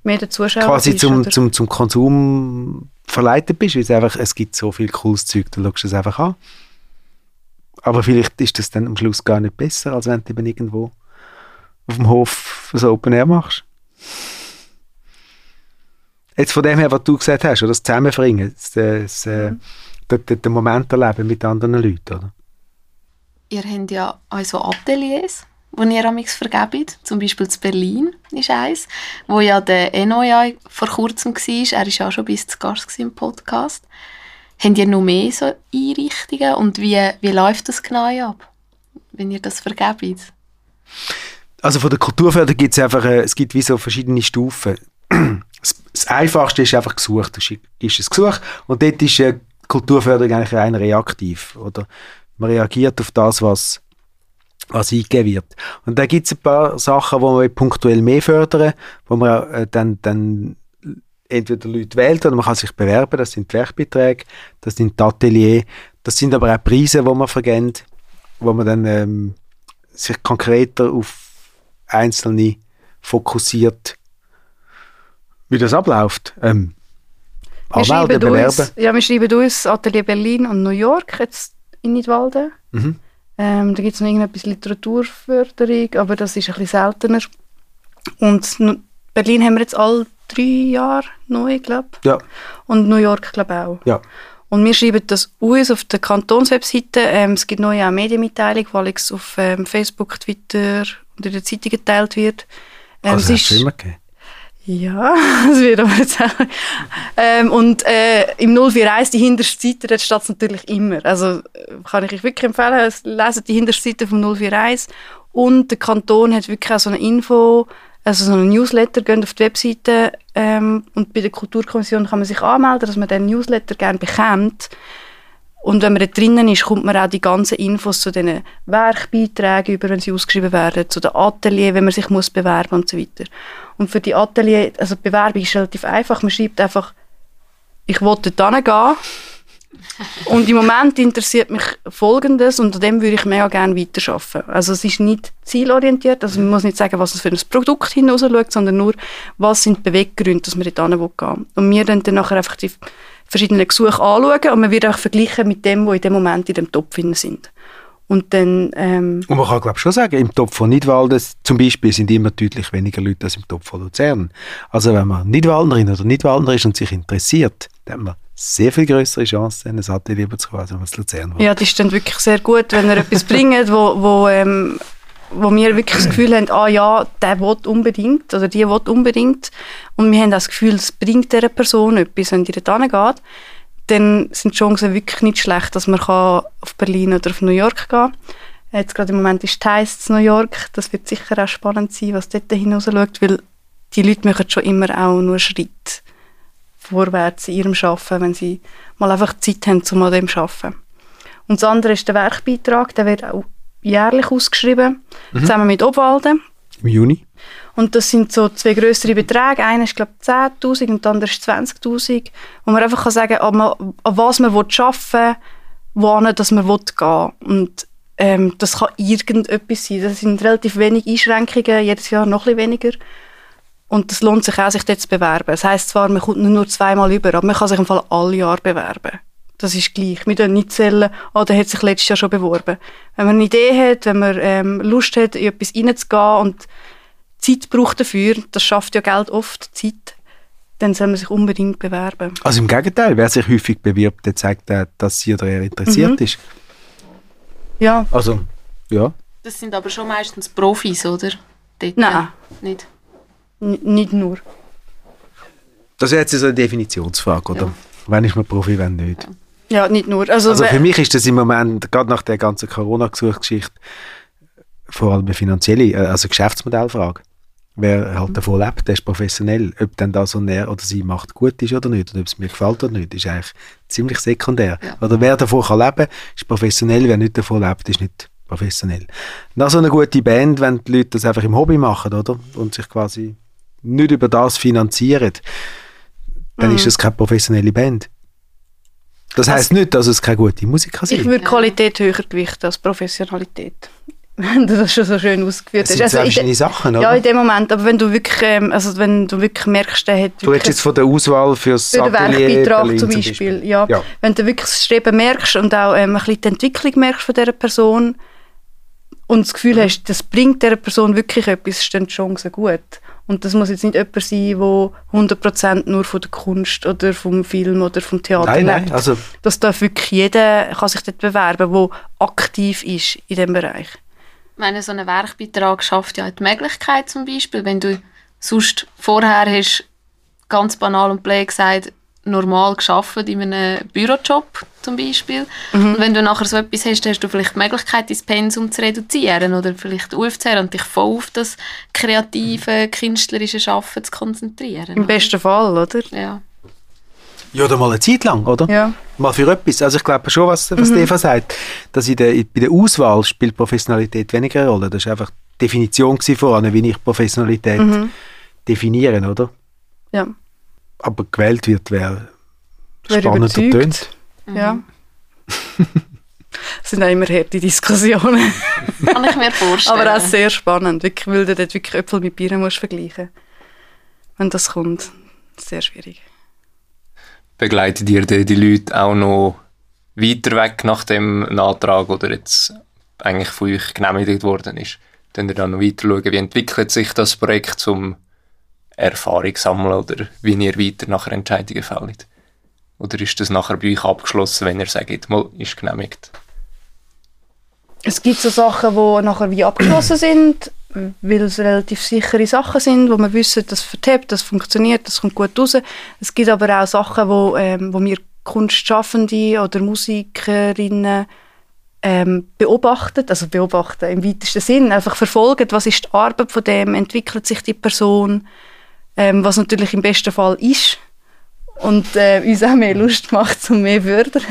[SPEAKER 3] Mehr der Zuschauer
[SPEAKER 4] quasi
[SPEAKER 3] bist,
[SPEAKER 4] zum, zum, zum Konsum verleitet bist, weil es einfach, es gibt so viel cooles Zeug, du schaust es einfach an. Aber vielleicht ist das dann am Schluss gar nicht besser, als wenn du eben irgendwo auf dem Hof so Open Air machst. Jetzt von dem her, was du gesagt hast, oder das Zusammenbringen, das, das, äh, den, den, den Moment erleben mit anderen Leuten, oder?
[SPEAKER 1] Ihr habt ja auch so Ateliers, wo ihr amix vergebt. Zum Beispiel zu Berlin ist eins, wo ja der Eno ja vor kurzem war. Er war ja auch schon bis zu Gast im Podcast. Habt ihr noch mehr so Einrichtungen und wie, wie läuft das genau ab, wenn ihr das vergebt?
[SPEAKER 4] also von der Kulturförderung gibt es einfach, äh, es gibt wie so verschiedene Stufen. Das, Einfachste ist einfach gesucht. Du gibst ein Gesuch und dort ist äh, Kulturförderung eigentlich rein reaktiv. Oder man reagiert auf das, was, was eingegeben wird. Und da gibt es ein paar Sachen, wo man punktuell mehr fördern, wo man äh, dann, dann entweder Leute wählt oder man kann sich bewerben. Das sind die Werkbeträge, das sind die Atelier, das sind aber auch Preise, die man vergibt, wo man dann ähm, sich konkreter auf einzelne fokussiert, wie das abläuft. Ähm,
[SPEAKER 3] wir schreiben, uns, ja, wir schreiben uns Atelier Berlin und New York jetzt in Nidwalden. Mhm. Ähm, da gibt es noch irgendetwas Literaturförderung, aber das ist ein bisschen seltener. Und Berlin haben wir jetzt alle drei Jahre neu, glaube ich.
[SPEAKER 4] Ja.
[SPEAKER 3] Und New York, glaube ich, auch.
[SPEAKER 4] Ja.
[SPEAKER 3] Und wir schreiben das aus auf der Kantonswebseite. Ähm, es gibt neue auch Medienmitteilung, weil es auf ähm, Facebook, Twitter und in den Zeitungen geteilt wird.
[SPEAKER 4] Ähm, also es ist, immer gegeben?
[SPEAKER 3] Ja, das wird aber jetzt auch. Ähm, und äh, im 041, die hinterste Seite, dort steht es natürlich immer. Also kann ich euch wirklich empfehlen, lesen die hinterste Seite vom 041. Und der Kanton hat wirklich auch so eine Info, also so ein Newsletter, geht auf die Webseite ähm, und bei der Kulturkommission kann man sich anmelden, dass man den Newsletter gerne bekommt. Und wenn man da drinnen ist, kommt man auch die ganzen Infos zu diesen Werkbeiträgen über, wenn sie ausgeschrieben werden, zu den Atelier, wenn man sich muss bewerben und so weiter. Und für die Atelier, also die Bewerbung ist relativ einfach. Man schreibt einfach, ich will dort gehen und im Moment interessiert mich Folgendes und an dem würde ich mega gerne weiterarbeiten. Also es ist nicht zielorientiert, also man muss nicht sagen, was es für ein Produkt hinaus schaut, sondern nur, was sind die Beweggründe, dass man dort hin gehen. Und wir dann, dann nachher einfach die verschiedenen Gesuche anschauen und man wird auch vergleichen mit dem, wo in dem Moment in dem Topf sind. Und dann... Ähm,
[SPEAKER 4] und man kann glaube schon sagen, im Topf von Nidwalden zum Beispiel sind immer deutlich weniger Leute als im Topf von Luzern. Also wenn man Nidwaldnerin oder Nidwaldner ist und sich interessiert, dann hat man sehr viel größere Chancen, ein Atelier zu kommen, als Luzern
[SPEAKER 3] will. Ja, das ist dann wirklich sehr gut, wenn er etwas bringt, wo, wo, ähm, wo wir wirklich das Gefühl haben, ah ja, der will unbedingt oder die will unbedingt und wir haben das Gefühl, es bringt dieser Person etwas, wenn die dort geht, dann sind die Chancen wirklich nicht schlecht, dass man kann auf Berlin oder auf New York gehen kann. Jetzt gerade im Moment ist Thais New York, das wird sicher auch spannend sein, was dort hinaus schaut, weil die Leute machen schon immer auch nur Schritt vorwärts in ihrem Arbeiten, wenn sie mal einfach Zeit haben, um an dem zu arbeiten. Und das andere ist der Werkbeitrag, der wird auch jährlich ausgeschrieben, mhm. zusammen mit Obwalden.
[SPEAKER 4] Im Juni.
[SPEAKER 3] Und das sind so zwei größere Beträge. Einer ist, glaube ich, 10'000 und der andere ist 20'000. Wo man einfach kann sagen kann, an, was man arbeiten will, wohin dass man gehen will. Und ähm, das kann irgendetwas sein. Das sind relativ wenig Einschränkungen, jedes Jahr noch ein bisschen weniger. Und es lohnt sich auch, sich dort zu bewerben. Das heisst zwar, man kommt nur zweimal über, aber man kann sich im Fall alle Jahre bewerben. Das ist gleich. Wir können nicht zählen, oh, der hat sich letztes Jahr schon beworben. Wenn man eine Idee hat, wenn man ähm, Lust hat, in etwas reinzugehen und Zeit braucht dafür, das schafft ja Geld oft, Zeit, dann soll man sich unbedingt bewerben.
[SPEAKER 4] Also im Gegenteil, wer sich häufig bewirbt, der zeigt, dass sie oder er interessiert mhm. ist.
[SPEAKER 3] Ja.
[SPEAKER 4] Also, ja.
[SPEAKER 1] Das sind aber schon meistens Profis, oder?
[SPEAKER 3] Dort Nein.
[SPEAKER 1] Nicht?
[SPEAKER 3] N nicht nur.
[SPEAKER 4] Das ist jetzt so eine Definitionsfrage, oder? Ja. Wann ist man Profi, wenn nicht?
[SPEAKER 3] Ja, nicht nur. Also,
[SPEAKER 4] also für mich ist das im Moment, gerade nach der ganzen Corona-Gesuchsgeschichte, vor allem eine finanzielle, äh, also Geschäftsmodellfrage. Wer halt davon lebt, der ist professionell. Ob dann das so er oder sie macht gut ist oder nicht, oder ob es mir gefällt oder nicht, ist eigentlich ziemlich sekundär. Ja. Oder wer davon kann leben, ist professionell. Wer nicht davon lebt, ist nicht professionell. Nach so eine gute Band, wenn die Leute das einfach im Hobby machen, oder? Und sich quasi nicht über das finanzieren, dann mhm. ist das keine professionelle Band. Das heißt nicht, dass es keine gute Musiker sind.
[SPEAKER 3] Ich würde Qualität höher gewichten als Professionalität. Wenn du das schon so schön ausgeführt hast.
[SPEAKER 4] Das sind also verschiedene Sachen, oder?
[SPEAKER 3] Ja, in dem Moment. Aber wenn du wirklich, ähm, also wenn du wirklich merkst, der hat
[SPEAKER 4] Du redest jetzt von der Auswahl fürs
[SPEAKER 3] für den Werkbeitrag zum Beispiel. zum Beispiel. Ja. ja. Wenn du wirklich das Streben merkst und auch ähm, ein bisschen die Entwicklung merkst von dieser Person und das Gefühl hast, das bringt dieser Person wirklich etwas, stehen die Chancen gut. Und das muss jetzt nicht jemand sein, der 100% nur von der Kunst oder vom Film oder vom Theater
[SPEAKER 4] nein,
[SPEAKER 3] lebt.
[SPEAKER 4] Nein, also
[SPEAKER 3] das darf wirklich jeder kann sich dort bewerben, der aktiv ist in diesem Bereich.
[SPEAKER 1] Ich meine, so ein Werkbeitrag schafft ja die Möglichkeit zum Beispiel, wenn du sonst vorher hast, ganz banal und blöd gesagt, normal geschafft in einem Bürojob zum Beispiel. Und wenn du nachher so etwas hast, hast du vielleicht die Möglichkeit, dein Pensum zu reduzieren oder vielleicht aufzuhören und dich voll auf das kreative, künstlerische Schaffen zu konzentrieren.
[SPEAKER 3] Im besten Fall, oder?
[SPEAKER 1] Ja.
[SPEAKER 4] Ja, oder mal eine Zeit lang, oder?
[SPEAKER 3] Ja.
[SPEAKER 4] Mal für etwas. Also ich glaube schon, was, was
[SPEAKER 3] Mhm.
[SPEAKER 4] Eva sagt, dass in der, bei der Auswahl spielt Professionalität weniger eine Rolle. Das war einfach die Definition voran, wie ich Professionalität
[SPEAKER 3] Mhm.
[SPEAKER 4] definieren, oder?
[SPEAKER 3] Ja.
[SPEAKER 4] Aber gewählt wird, wer
[SPEAKER 3] Wer
[SPEAKER 4] spannend
[SPEAKER 3] überzeugt.
[SPEAKER 4] tönt.
[SPEAKER 3] ja. Das sind auch immer harte Diskussionen.
[SPEAKER 1] Kann ich mir vorstellen.
[SPEAKER 3] Aber auch sehr spannend, wirklich, weil du dort wirklich Äpfel mit Bieren musst vergleichen Wenn das kommt, sehr schwierig.
[SPEAKER 2] Begleitet ihr die, die Leute auch noch weiter weg nach dem Antrag oder jetzt eigentlich von euch genehmigt worden ist? Dann ihr dann noch weiter schauen, wie entwickelt sich das Projekt zum Erfahrung sammeln oder wie ihr weiter nachher Entscheidungen fällt? Oder ist das nachher bei euch abgeschlossen, wenn ihr sagt, mal, ist genehmigt?
[SPEAKER 3] Es gibt so Sachen, die nachher wie abgeschlossen sind, weil es relativ sichere Sachen sind, wo man wissen, das vertippt, das funktioniert, das kommt gut raus. Es gibt aber auch Sachen, wo, ähm, wo wir Kunstschaffende oder Musikerinnen ähm, beobachten, also beobachten im weitesten Sinn, einfach verfolgen, was ist die Arbeit von dem, entwickelt sich die Person, ähm, was natürlich im besten Fall ist und äh, uns auch mehr Lust macht, zum mehr fördern.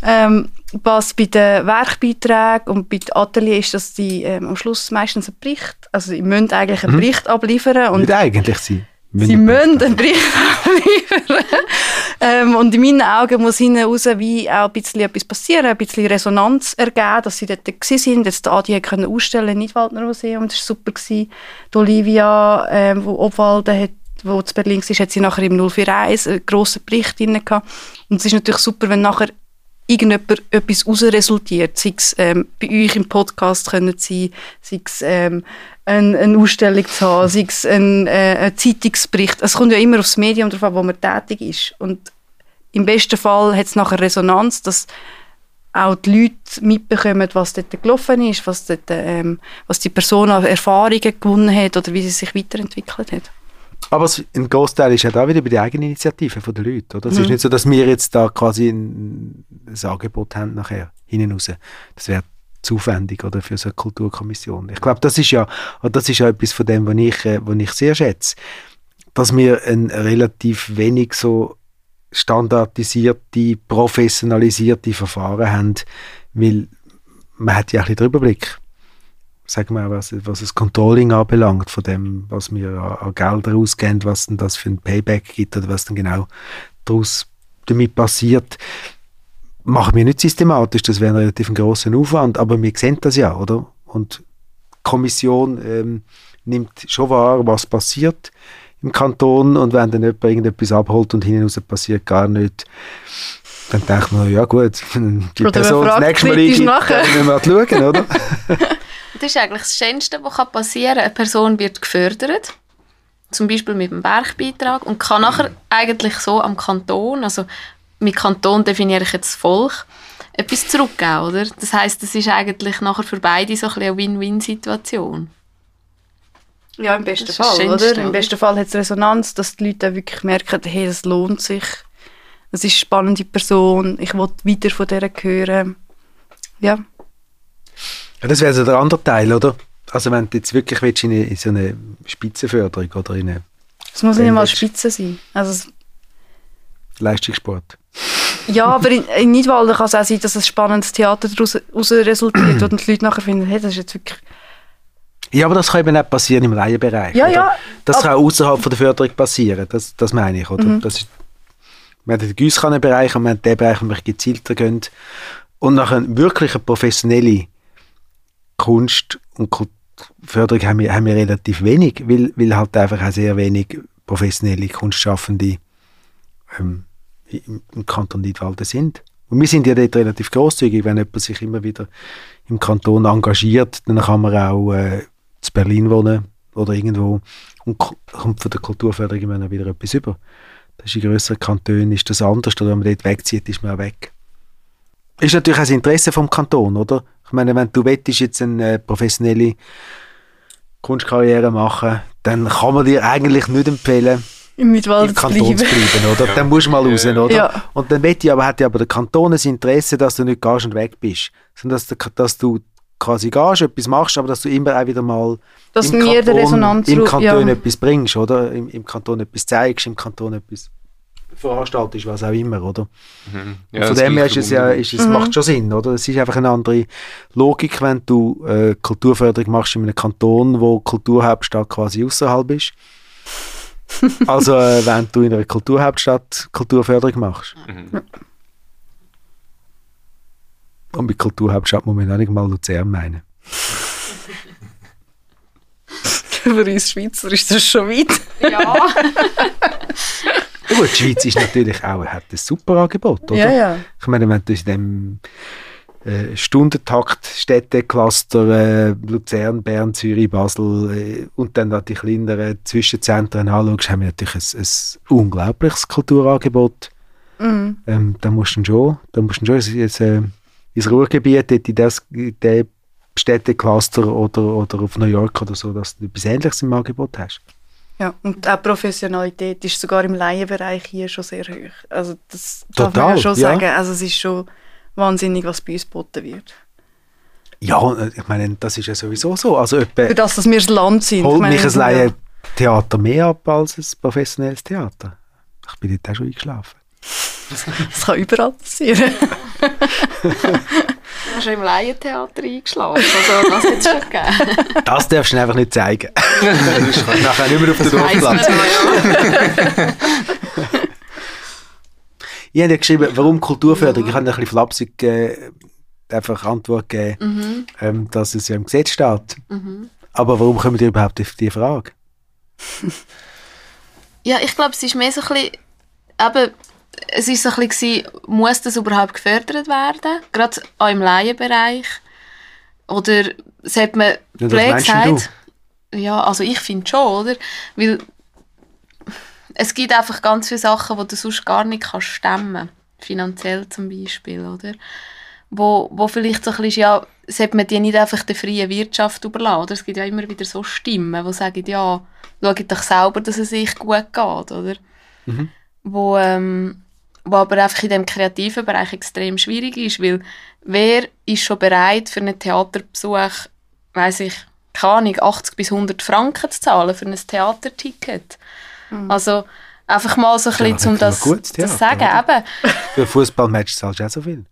[SPEAKER 3] Ähm, was bei den Werkbeiträgen und bei den Ateliers ist, dass die ähm, am Schluss meistens einen Bericht, also sie müssen eigentlich einen Bericht abliefern und
[SPEAKER 4] Nicht eigentlich sein.
[SPEAKER 3] Sie müssen einen Bericht abliefern. ähm, und in meinen Augen muss hinten raus wie auch ein bisschen etwas passieren, ein bisschen Resonanz ergeben, dass sie dort gewesen sind. Jetzt die Adi können ausstellen im Nidwaldner Museum, das war super. Gewesen. Die Olivia, ähm, wo Obwalden hat wo zu Berlin war, hat sie nachher im 041 einen grossen Bericht drin gehabt. Und es ist natürlich super, wenn nachher irgendjemand etwas resultiert, sei es ähm, bei euch im Podcast können sein, sei es ähm, eine, eine Ausstellung zu haben, sei es ein, äh, ein Zeitungsbericht. Es kommt ja immer aufs Medium darauf an, wo man tätig ist. Und im besten Fall hat es nachher Resonanz, dass auch die Leute mitbekommen, was dort gelaufen ist, was, dort, ähm, was die Person an Erfahrungen gewonnen hat oder wie sie sich weiterentwickelt hat.
[SPEAKER 4] Aber ein Großteil ist ja da wieder bei der Eigeninitiative der Leute. Oder? Es
[SPEAKER 3] Mhm.
[SPEAKER 4] ist nicht so, dass wir jetzt da quasi ein, ein Angebot haben nachher hinten raus. Das wäre zu oder für so eine Kulturkommission. Ich glaube, das ist ja, das ist ja etwas von dem, was ich, äh, was ich sehr schätze, dass wir ein relativ wenig so standardisierte, professionalisierte Verfahren haben, weil man hat ja ein bisschen den Überblick sagen wir, was, was das Controlling anbelangt, von dem, was wir an, an Gelder ausgeben, was denn das für ein Payback gibt oder was dann genau daraus damit passiert, machen wir nicht systematisch. Das wäre ein relativ ein grosser Aufwand, aber wir sehen das ja, oder? Und die Kommission ähm, nimmt schon wahr, was passiert im Kanton und wenn dann jemand irgendetwas abholt und hinten raus passiert gar nicht, dann denkt man, ja gut, die
[SPEAKER 3] Oder
[SPEAKER 4] Person das nächste Mal eingibt, dann müssen wir halt schauen, oder?
[SPEAKER 1] Das ist eigentlich das Schönste, was passieren kann. Eine Person wird gefördert, zum Beispiel mit einem Werkbeitrag, und kann nachher eigentlich so am Kanton, also mit Kanton definiere ich jetzt das Volk, etwas zurückgeben, oder? Das heißt, das ist eigentlich nachher für beide so ein bisschen eine Win-Win-Situation.
[SPEAKER 3] Ja, im besten Fall,
[SPEAKER 1] Schönste,
[SPEAKER 3] oder?
[SPEAKER 1] oder?
[SPEAKER 3] Im besten Fall hat es Resonanz, dass die Leute auch wirklich merken, hey, das lohnt sich. Es ist eine spannende Person, ich will weiter von der hören. Ja.
[SPEAKER 4] Ja, das wäre so der andere Teil, oder? Also wenn du jetzt wirklich willst, in, eine, in so eine Spitzenförderung oder in einen
[SPEAKER 3] Es muss nicht mal Spitze sein. Also,
[SPEAKER 4] Leistungssport.
[SPEAKER 3] Ja, aber in, in Nidwalden kann es auch sein, dass ein spannendes Theater daraus resultiert und die Leute nachher finden, hey, das ist jetzt wirklich...
[SPEAKER 4] Ja, aber das kann eben auch passieren im Laienbereich.
[SPEAKER 3] Ja,
[SPEAKER 4] oder?
[SPEAKER 3] ja,
[SPEAKER 4] Das kann auch außerhalb von der Förderung passieren. Das, das meine ich, oder?
[SPEAKER 3] Mhm.
[SPEAKER 4] Das ist, wir haben den Gießkannenbereich und wir haben den Bereich, wo wir gezielter gehen. Und nachher wirklich eine professionelle Kunst und Kult- Förderung haben wir, haben wir relativ wenig, weil, weil halt einfach auch sehr wenig professionelle Kunstschaffende ähm, im, Kanton Nidwalden sind. Und wir sind ja dort relativ großzügig, wenn jemand sich immer wieder im Kanton engagiert, dann kann man auch äh, zu Berlin wohnen oder irgendwo und kommt von der Kulturförderung immer wieder etwas über. Das ist in grösseren Kantonen ist das anders, oder wenn man dort wegzieht, ist man auch weg. Ist natürlich auch das Interesse vom Kanton, oder? Ich meine, wenn du wettest, jetzt eine äh, professionelle Kunstkarriere machen, dann kann man dir eigentlich nicht empfehlen,
[SPEAKER 3] Im Mitwald
[SPEAKER 4] im
[SPEAKER 3] zu
[SPEAKER 4] Kanton zu
[SPEAKER 3] bleiben.
[SPEAKER 4] oder?
[SPEAKER 2] Ja.
[SPEAKER 4] Dann musst du mal raus,
[SPEAKER 2] Ja.
[SPEAKER 4] oder?
[SPEAKER 3] Ja.
[SPEAKER 4] Und dann ja, aber hat ja aber der Kanton ein Interesse, dass du nicht gehst und weg bist, sondern dass, du- dass du quasi gehst, etwas machst, aber dass du immer auch wieder mal
[SPEAKER 3] Dass
[SPEAKER 4] im Kanton-
[SPEAKER 3] Resonanz
[SPEAKER 4] im Kanton
[SPEAKER 3] ja.
[SPEAKER 4] etwas bringst, oder? Im, Im Kanton etwas zeigst, im Kanton etwas veranstaltest, was auch immer, oder?
[SPEAKER 2] Mhm.
[SPEAKER 4] Und von dem her ist es ja, ist es
[SPEAKER 3] Mhm.
[SPEAKER 4] macht schon Sinn, oder? Es ist einfach eine andere Logik, wenn du äh, Kulturförderung machst in einem Kanton, wo Kulturhauptstadt quasi außerhalb ist. also äh, wenn du in einer Kulturhauptstadt Kulturförderung machst.
[SPEAKER 2] Mhm.
[SPEAKER 4] Und mit Kulturhauptstadt muss man auch nicht mal Luzern meinen.
[SPEAKER 3] Für uns Schweizer ist das schon weit.
[SPEAKER 1] Ja.
[SPEAKER 4] Gut, die Schweiz ist natürlich auch, hat ein super Angebot, oder?
[SPEAKER 3] Ja, ja.
[SPEAKER 4] Ich meine, wenn du in dem äh, Stundentakt Städtecluster äh, Luzern, Bern, Zürich, Basel äh, und dann noch die kleineren Zwischenzentren anschaust, haben wir natürlich ein, ein unglaubliches Kulturangebot.
[SPEAKER 3] Mhm.
[SPEAKER 4] Ähm, da musst du schon, da musst du schon ins, äh, ins Ruhrgebiet, in das, in Städtecluster oder, oder auf New York oder so, dass du etwas Ähnliches im Angebot hast.
[SPEAKER 3] Ja, und auch Professionalität ist sogar im Laienbereich hier schon sehr hoch. Also das darf man
[SPEAKER 4] Total,
[SPEAKER 3] ja schon
[SPEAKER 4] ja.
[SPEAKER 3] sagen. Also es ist schon wahnsinnig, was bei uns geboten wird.
[SPEAKER 4] Ja, ich meine, das ist ja sowieso so. Also etwa,
[SPEAKER 3] Für das, dass wir das Land sind.
[SPEAKER 4] holt mich ein Laientheater mehr ab als ein professionelles Theater. Ich bin dort auch schon eingeschlafen.
[SPEAKER 3] Das kann überall passieren.
[SPEAKER 1] Du hast schon im Laientheater eingeschlafen. Also, das hätte es schon gegeben.
[SPEAKER 4] Das darfst du einfach nicht zeigen. Du nachher nicht mehr auf den Dorfplatz.
[SPEAKER 1] Ja.
[SPEAKER 4] Ich habe ja geschrieben, warum Kulturförderung? Ich habe ein bisschen flapsig äh, einfach Antwort gegeben, ähm, dass es ja im Gesetz steht. Aber warum kommen die überhaupt auf diese Frage?
[SPEAKER 1] Ja, ich glaube, es ist mehr so ein bisschen, eben, es ist so ein bisschen, muss das überhaupt gefördert werden? Gerade auch im Laienbereich. Oder hat man
[SPEAKER 4] denn
[SPEAKER 1] gesagt. Ja, also ich finde schon, oder? Weil es gibt einfach ganz viele Sachen, die du sonst gar nicht kannst stemmen Finanziell zum Beispiel, oder? Wo, wo vielleicht so ein bisschen, ja, sollte man die nicht einfach der freien Wirtschaft überlassen, oder? Es gibt ja immer wieder so Stimmen, die sagen, ja, schaut doch selber, dass es euch gut geht, oder? Wo, ähm, wo aber einfach in dem kreativen Bereich extrem schwierig ist, weil wer ist schon bereit für einen Theaterbesuch, weiß ich, keine Ahnung, 80 bis 100 Franken zu zahlen für ein Theaterticket? Also einfach mal so ein
[SPEAKER 4] Ja,
[SPEAKER 1] bisschen, um
[SPEAKER 4] für ein
[SPEAKER 1] das, das
[SPEAKER 4] Theater,
[SPEAKER 1] sagen, eben.
[SPEAKER 4] Für ein Fußballmatch zahlst du auch so viel.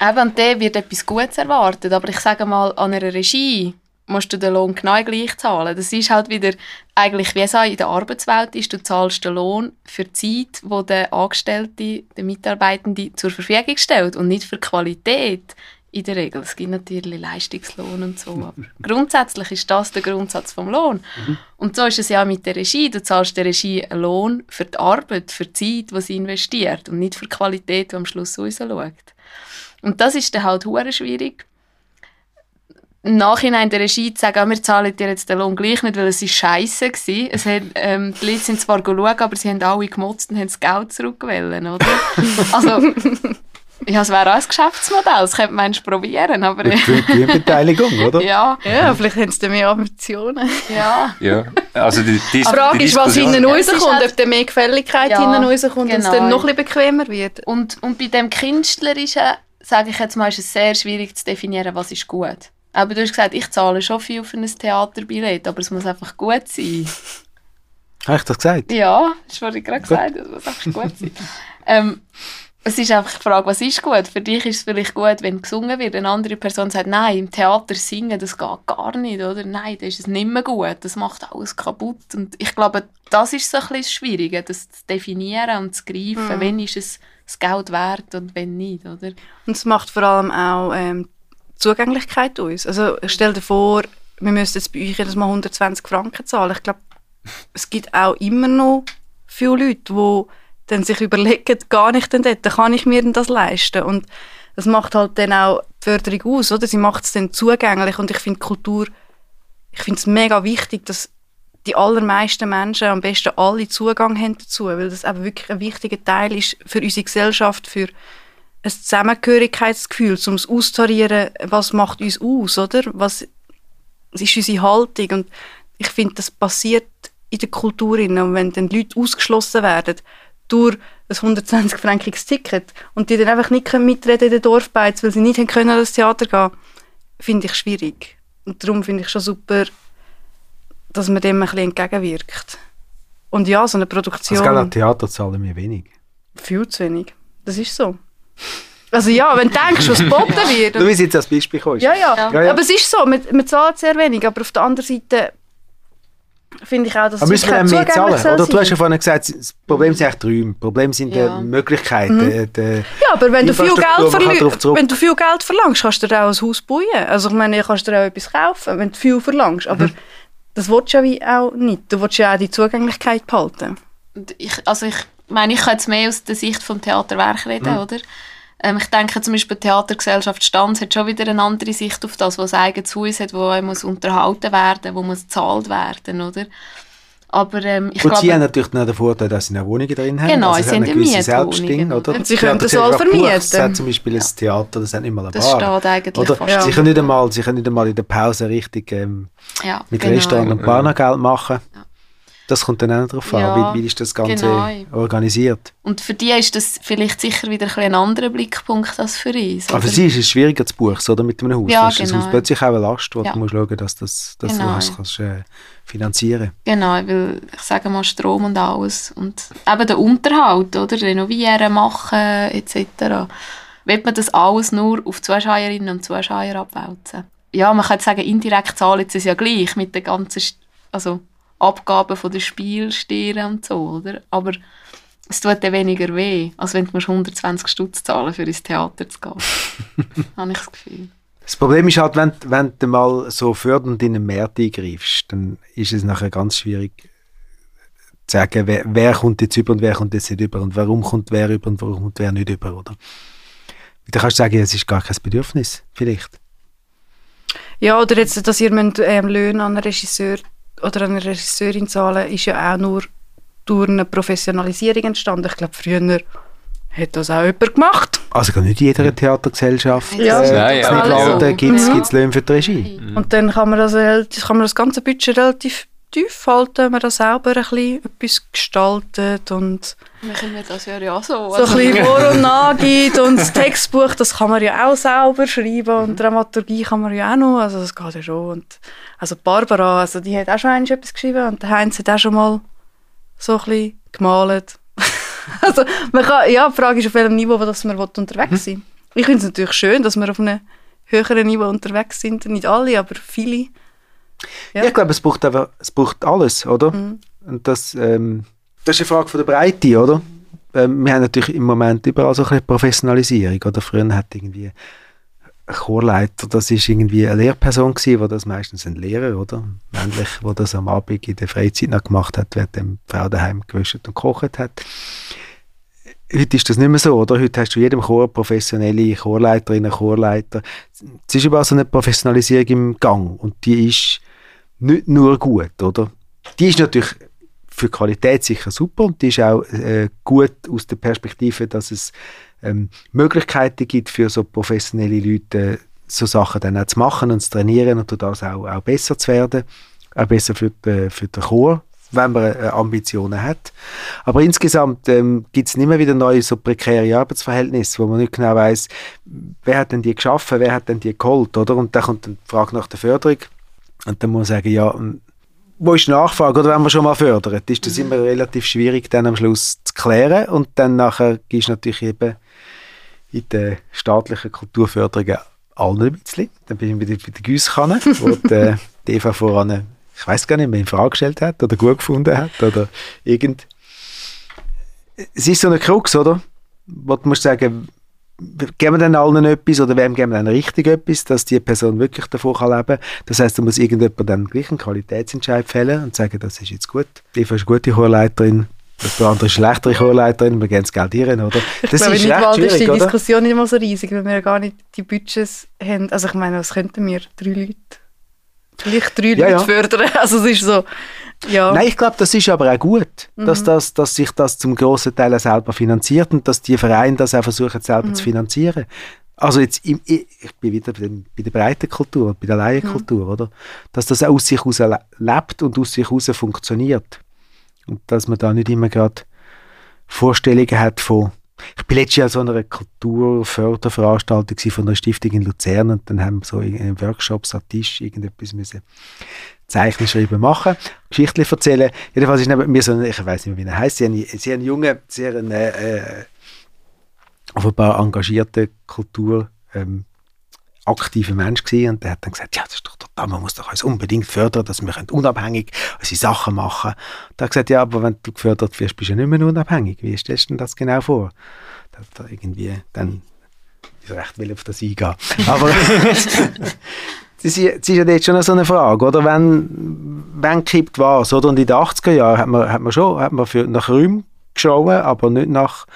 [SPEAKER 1] Eben, und der wird etwas Gutes erwartet. Aber ich sage mal, an einer Regie musst du den Lohn genau gleich zahlen. Das ist halt wieder eigentlich, wie es auch in der Arbeitswelt ist, du zahlst den Lohn für die Zeit, die der Angestellte, der Mitarbeitende zur Verfügung stellt und nicht für Qualität in der Regel. Es gibt natürlich Leistungslohn und so, aber grundsätzlich ist das der Grundsatz vom Lohn. Und so ist es ja auch mit der Regie. Du zahlst der Regie einen Lohn für die Arbeit, für die Zeit, die sie investiert und nicht für die Qualität, die am Schluss rausschaut. Und das ist dann halt hure schwierig. Im Nachhinein der Regie zu sagen, ah, wir zahlen dir jetzt den Lohn gleich nicht, weil es ist scheiße war. Es hat, ähm, die Leute sind zwar schauen, aber sie haben alle gemotzt und haben das Geld zurückgewählt, oder? also, ja, es wäre auch ein Geschäftsmodell, das könnte man probieren, aber
[SPEAKER 4] Mit Gewinnbeteiligung, oder?
[SPEAKER 1] ja,
[SPEAKER 3] Ja, vielleicht haben sie dann mehr Ambitionen.
[SPEAKER 1] ja.
[SPEAKER 2] Ja, also die, die,
[SPEAKER 3] Die Frage
[SPEAKER 2] die
[SPEAKER 3] ist, was hinten rauskommt, ob dann mehr Gefälligkeit
[SPEAKER 1] Ja,
[SPEAKER 3] hinten rauskommt und es
[SPEAKER 1] genau.
[SPEAKER 3] dann noch ein bisschen bequemer wird.
[SPEAKER 1] Und, und bei dem Künstlerischen, sage ich jetzt mal, ist es sehr schwierig zu definieren, was ist gut. Aber du hast gesagt, ich zahle schon viel für ein Theaterbillett, aber es muss einfach gut sein.
[SPEAKER 4] Habe ich das gesagt?
[SPEAKER 1] Ja, das wurde gerade gesagt, es muss einfach gut sein. ähm, es ist einfach die Frage, was ist gut? Für dich ist es vielleicht gut, wenn gesungen wird. Eine andere Person sagt, nein, im Theater singen, das geht gar nicht, oder? Nein, das ist es nicht mehr gut, das macht alles kaputt. Und ich glaube, das ist so ein bisschen das Schwierige, das zu definieren und zu greifen,
[SPEAKER 3] Mhm.
[SPEAKER 1] wenn ist es das Geld wert und wenn nicht, oder?
[SPEAKER 3] Und es macht vor allem auch ähm, Zugänglichkeit aus. Also stell dir vor, wir müssen jetzt bei euch jedes Mal 120 Franken zahlen. Ich glaube, es gibt auch immer noch viele Leute, die dann sich überlegen, gar nicht denn dort, kann ich mir denn das leisten? Und das macht halt dann auch die Förderung aus, oder? Sie macht es dann zugänglich und ich finde Kultur, ich finde es mega wichtig, dass die allermeisten Menschen, am besten alle Zugang haben dazu, weil das eben wirklich ein wichtiger Teil ist für unsere Gesellschaft, für ein Zusammengehörigkeitsgefühl, um es auszutarieren, was macht uns aus, oder? Was ist unsere Haltung? Und ich finde, das passiert in der Kultur. Und wenn dann Leute ausgeschlossen werden durch ein 120-frankiges Ticket und die dann einfach nicht mitreden in den Dorfbeiz, weil sie nicht können an das Theater gehen, finde ich schwierig. Und darum finde ich schon super, dass man dem ein bisschen entgegenwirkt. Und ja, so eine Produktion...
[SPEAKER 4] Also, an Theater zahlen wir wenig.
[SPEAKER 3] Viel zu wenig. Das ist so. Also ja, wenn du denkst, was geboten wird.
[SPEAKER 4] Du bist jetzt als Beispiel kommst.
[SPEAKER 3] Ja, ja,
[SPEAKER 1] Ja.
[SPEAKER 4] Ja, ja.
[SPEAKER 3] Aber es ist so, man, man zahlt sehr wenig, aber auf der anderen Seite finde ich auch, dass
[SPEAKER 4] Aber müssen wir mehr zahlen? Oder du
[SPEAKER 3] sein.
[SPEAKER 4] hast ja vorhin gesagt, das Problem sind eigentlich die Räume. Das Problem sind
[SPEAKER 1] Ja.
[SPEAKER 4] die Möglichkeiten. äh, Die,
[SPEAKER 3] Ja, aber wenn du, viel Geld wenn du viel Geld verlangst, kannst du dir auch ein Haus bauen. Also ich meine, kannst du dir auch etwas kaufen, wenn du viel verlangst. Aber
[SPEAKER 4] Mhm.
[SPEAKER 3] das willst du ja wie auch nicht. Du willst ja auch die Zugänglichkeit behalten.
[SPEAKER 1] Ich, also ich meine, ich kann jetzt mehr aus der Sicht vom Theaterwerk reden,
[SPEAKER 4] Mhm.
[SPEAKER 1] oder? Ähm, ich denke zum Beispiel, die Theatergesellschaft Stanz hat schon wieder eine andere Sicht auf das, was ein eigenes Haus hat, wo muss unterhalten werden, wo muss gezahlt werden, oder? Aber ähm, ich
[SPEAKER 4] und sie haben
[SPEAKER 1] glaube,
[SPEAKER 4] natürlich noch den Vorteil, dass sie noch Wohnungen drin haben.
[SPEAKER 1] Genau,
[SPEAKER 4] also
[SPEAKER 1] sie
[SPEAKER 4] haben eine
[SPEAKER 1] ja
[SPEAKER 4] gewisse Selbstding, oder?
[SPEAKER 3] Und sie
[SPEAKER 4] Die
[SPEAKER 3] können das all vermieten.
[SPEAKER 4] Buchs hat zum Beispiel ein Theater, das hat nicht mal eine
[SPEAKER 1] das
[SPEAKER 4] Bar.
[SPEAKER 1] steht eigentlich
[SPEAKER 4] Oder?
[SPEAKER 1] fast.
[SPEAKER 3] Ja.
[SPEAKER 4] Sie, können nicht einmal, sie können nicht einmal in der Pause richtig ähm,
[SPEAKER 1] Ja,
[SPEAKER 4] mit
[SPEAKER 1] genau.
[SPEAKER 4] Restaurant und Bar noch Geld machen.
[SPEAKER 1] Ja.
[SPEAKER 4] Das kommt dann auch drauf
[SPEAKER 1] Ja,
[SPEAKER 4] an, wie, wie ist das Ganze
[SPEAKER 1] genau.
[SPEAKER 4] organisiert.
[SPEAKER 1] Und für die ist das vielleicht sicher wieder ein, ein anderer Blickpunkt als für uns.
[SPEAKER 4] Aber für sie ist es schwieriger zu buchen, oder? Mit einem Haus.
[SPEAKER 1] Ja,
[SPEAKER 4] das ist das
[SPEAKER 1] genau.
[SPEAKER 4] Haus plötzlich auch eine Last, wo
[SPEAKER 1] Ja.
[SPEAKER 4] du musst schauen, dass, das, dass
[SPEAKER 1] Genau.
[SPEAKER 4] du das kannst, äh, finanzieren
[SPEAKER 1] Genau, weil ich sage mal Strom und alles. Und eben der Unterhalt, oder? Renovieren, machen etc. Wird man das alles nur auf Zuschauerinnen und Zuschauer abwälzen? Ja, man kann jetzt sagen, indirekt zahlen sie es ja gleich mit den ganzen St- also Abgaben von den Spielstieren und so, oder? Aber es tut dann weniger weh, als wenn du musst 120 Stutz zahlen für ins Theater zu gehen. Habe ich das Gefühl.
[SPEAKER 4] Das Problem ist halt, wenn, wenn du mal so fördernd in den Markt eingreifst, dann ist es nachher ganz schwierig zu sagen, wer, wer kommt jetzt über und wer kommt jetzt nicht über und warum kommt wer über und warum kommt wer nicht über, oder? Da kannst du sagen, es ist gar kein Bedürfnis, vielleicht.
[SPEAKER 3] Ja, oder jetzt, dass ihr müsst, ähm, Löhne an einen Regisseur oder an eine Regisseurin zahlen, ist ja auch nur durch eine Professionalisierung entstanden. Ich glaube, früher hat das auch jemand gemacht.
[SPEAKER 4] Also gar nicht in jeder Theatergesellschaft
[SPEAKER 3] Ja.
[SPEAKER 4] äh,
[SPEAKER 2] Nein, aber
[SPEAKER 4] Nidwalden
[SPEAKER 2] ja.
[SPEAKER 4] gibt es
[SPEAKER 3] Mhm.
[SPEAKER 4] Löhne für die Regie.
[SPEAKER 3] Und dann kann man, das, kann man das ganze Budget relativ tief halten, wenn man da selber ein bisschen etwas gestaltet und
[SPEAKER 1] Machen wir das ja ja so.
[SPEAKER 3] so ein bisschen Vor- und Nachgibt und das Textbuch, das kann man ja auch selber schreiben und Dramaturgie kann man ja auch noch, also das geht ja schon. Und, also Barbara, also die hat auch schon etwas geschrieben und der Heinz hat auch schon mal so ein bisschen gemalt. also man kann, ja, die Frage ist, auf welchem Niveau dass man unterwegs sein Ich finde es natürlich schön, dass wir auf einem höheren Niveau unterwegs sind, nicht alle, aber viele. Ja.
[SPEAKER 4] Ich glaube, es braucht einfach, es braucht alles, oder?
[SPEAKER 3] Mhm.
[SPEAKER 4] Und das, ähm, das ist eine Frage von der Breite, oder? Ähm, wir haben natürlich im Moment überall so ein bisschen Professionalisierung, oder? Früher hat irgendwie ein Chorleiter, das ist irgendwie eine Lehrperson gewesen, wo das meistens ein Lehrer, oder? Männlich, wo das am Abend in der Freizeit noch gemacht hat, während die Frau daheim gewischt und gekocht hat. Heute ist das nicht mehr so, oder? Heute hast du in jedem Chor professionelle Chorleiterinnen, Chorleiter. Es ist überall so eine Professionalisierung im Gang und die ist nicht nur gut, oder? Die ist natürlich für Qualität sicher super und die ist auch äh, gut aus der Perspektive, dass es ähm, Möglichkeiten gibt für so professionelle Leute, so Sachen dann auch zu machen und zu trainieren und das auch, auch besser zu werden, auch besser für, die, für den Chor, wenn man äh, Ambitionen hat. Aber insgesamt ähm, gibt es mehr wieder neue so prekäre Arbeitsverhältnisse, wo man nicht genau weiß, wer hat denn die geschaffen, wer hat denn die geholt, oder? Und dann kommt dann die Frage nach der Förderung und dann muss man sagen, ja, wo ist die Nachfrage, oder wenn man schon mal fördert, ist das immer relativ schwierig dann am Schluss zu klären und dann nachher gibst du natürlich eben in der staatlichen Kulturförderung allen ein bisschen. Dann bin ich wieder bei der Giesskanne, wo die, äh, die Eva voran, ich weiß gar nicht mehr, in Frage gestellt hat oder gut gefunden hat oder irgend. Es ist so eine Krux, oder? Wo du musst sagen, geben wir dann allen etwas oder wem geben wir dann richtig etwas, dass die Person wirklich davon kann leben kann. Das heisst, da muss irgendjemand dann gleich einen Qualitätsentscheid fällen und sagen, das ist jetzt gut. Die Eva ist eine gute Chorleiterin, der andere ist eine schlechtere Chorleiterin, wir geben das Geld ihr, oder?
[SPEAKER 3] Ich
[SPEAKER 4] Das
[SPEAKER 3] glaube,
[SPEAKER 4] ist recht
[SPEAKER 3] Nidwald ist die? Diskussion nicht mal so riesig, weil wir ja gar nicht die Budgets haben. Also ich meine, was könnten wir? Drei Leute? Vielleicht drei
[SPEAKER 4] Ja,
[SPEAKER 3] Leute
[SPEAKER 4] ja.
[SPEAKER 3] fördern. Also es ist so, ja.
[SPEAKER 4] Nein, ich glaube, das ist aber auch gut,
[SPEAKER 3] Mhm.
[SPEAKER 4] dass, das, dass sich das zum grossen Teil auch selber finanziert und dass die Vereine das auch versuchen selber
[SPEAKER 3] Mhm.
[SPEAKER 4] zu finanzieren. Also jetzt, im, ich bin wieder bei, dem, bei der breiten Kultur, bei der Laienkultur, mhm. oder? Dass das aus sich heraus lebt und aus sich heraus funktioniert. Und dass man da nicht immer gerade Vorstellungen hat von ich bin letztes Jahr so einer Kulturförderveranstaltung von einer Stiftung in Luzern und dann haben wir so in Workshops am Tisch irgendetwas müssen Zeichnen, Schreiben machen, Geschichten erzählen. Jedenfalls ist neben mir so ein, ich weiß nicht mehr, wie er heißt, sie haben, sie haben einen jungen, sehr einen, äh, offenbar engagierten Kultur, ähm, aktiver Mensch gewesen und der hat dann gesagt, ja, das ist doch total, man muss doch uns unbedingt fördern, dass wir unabhängig unsere Sachen machen können. Da hat gesagt, ja, aber wenn du gefördert wirst, bist du ja nicht mehr unabhängig. Wie stellst du denn das genau vor? Da, da irgendwie dann ich recht will auf das eingehen. Aber ist, ist ja jetzt schon so eine Frage, oder? Wenn, wenn kippt was, oder? Und in den 80er Jahren hat man, hat man schon hat man für, nach Räumen geschaut, aber nicht nach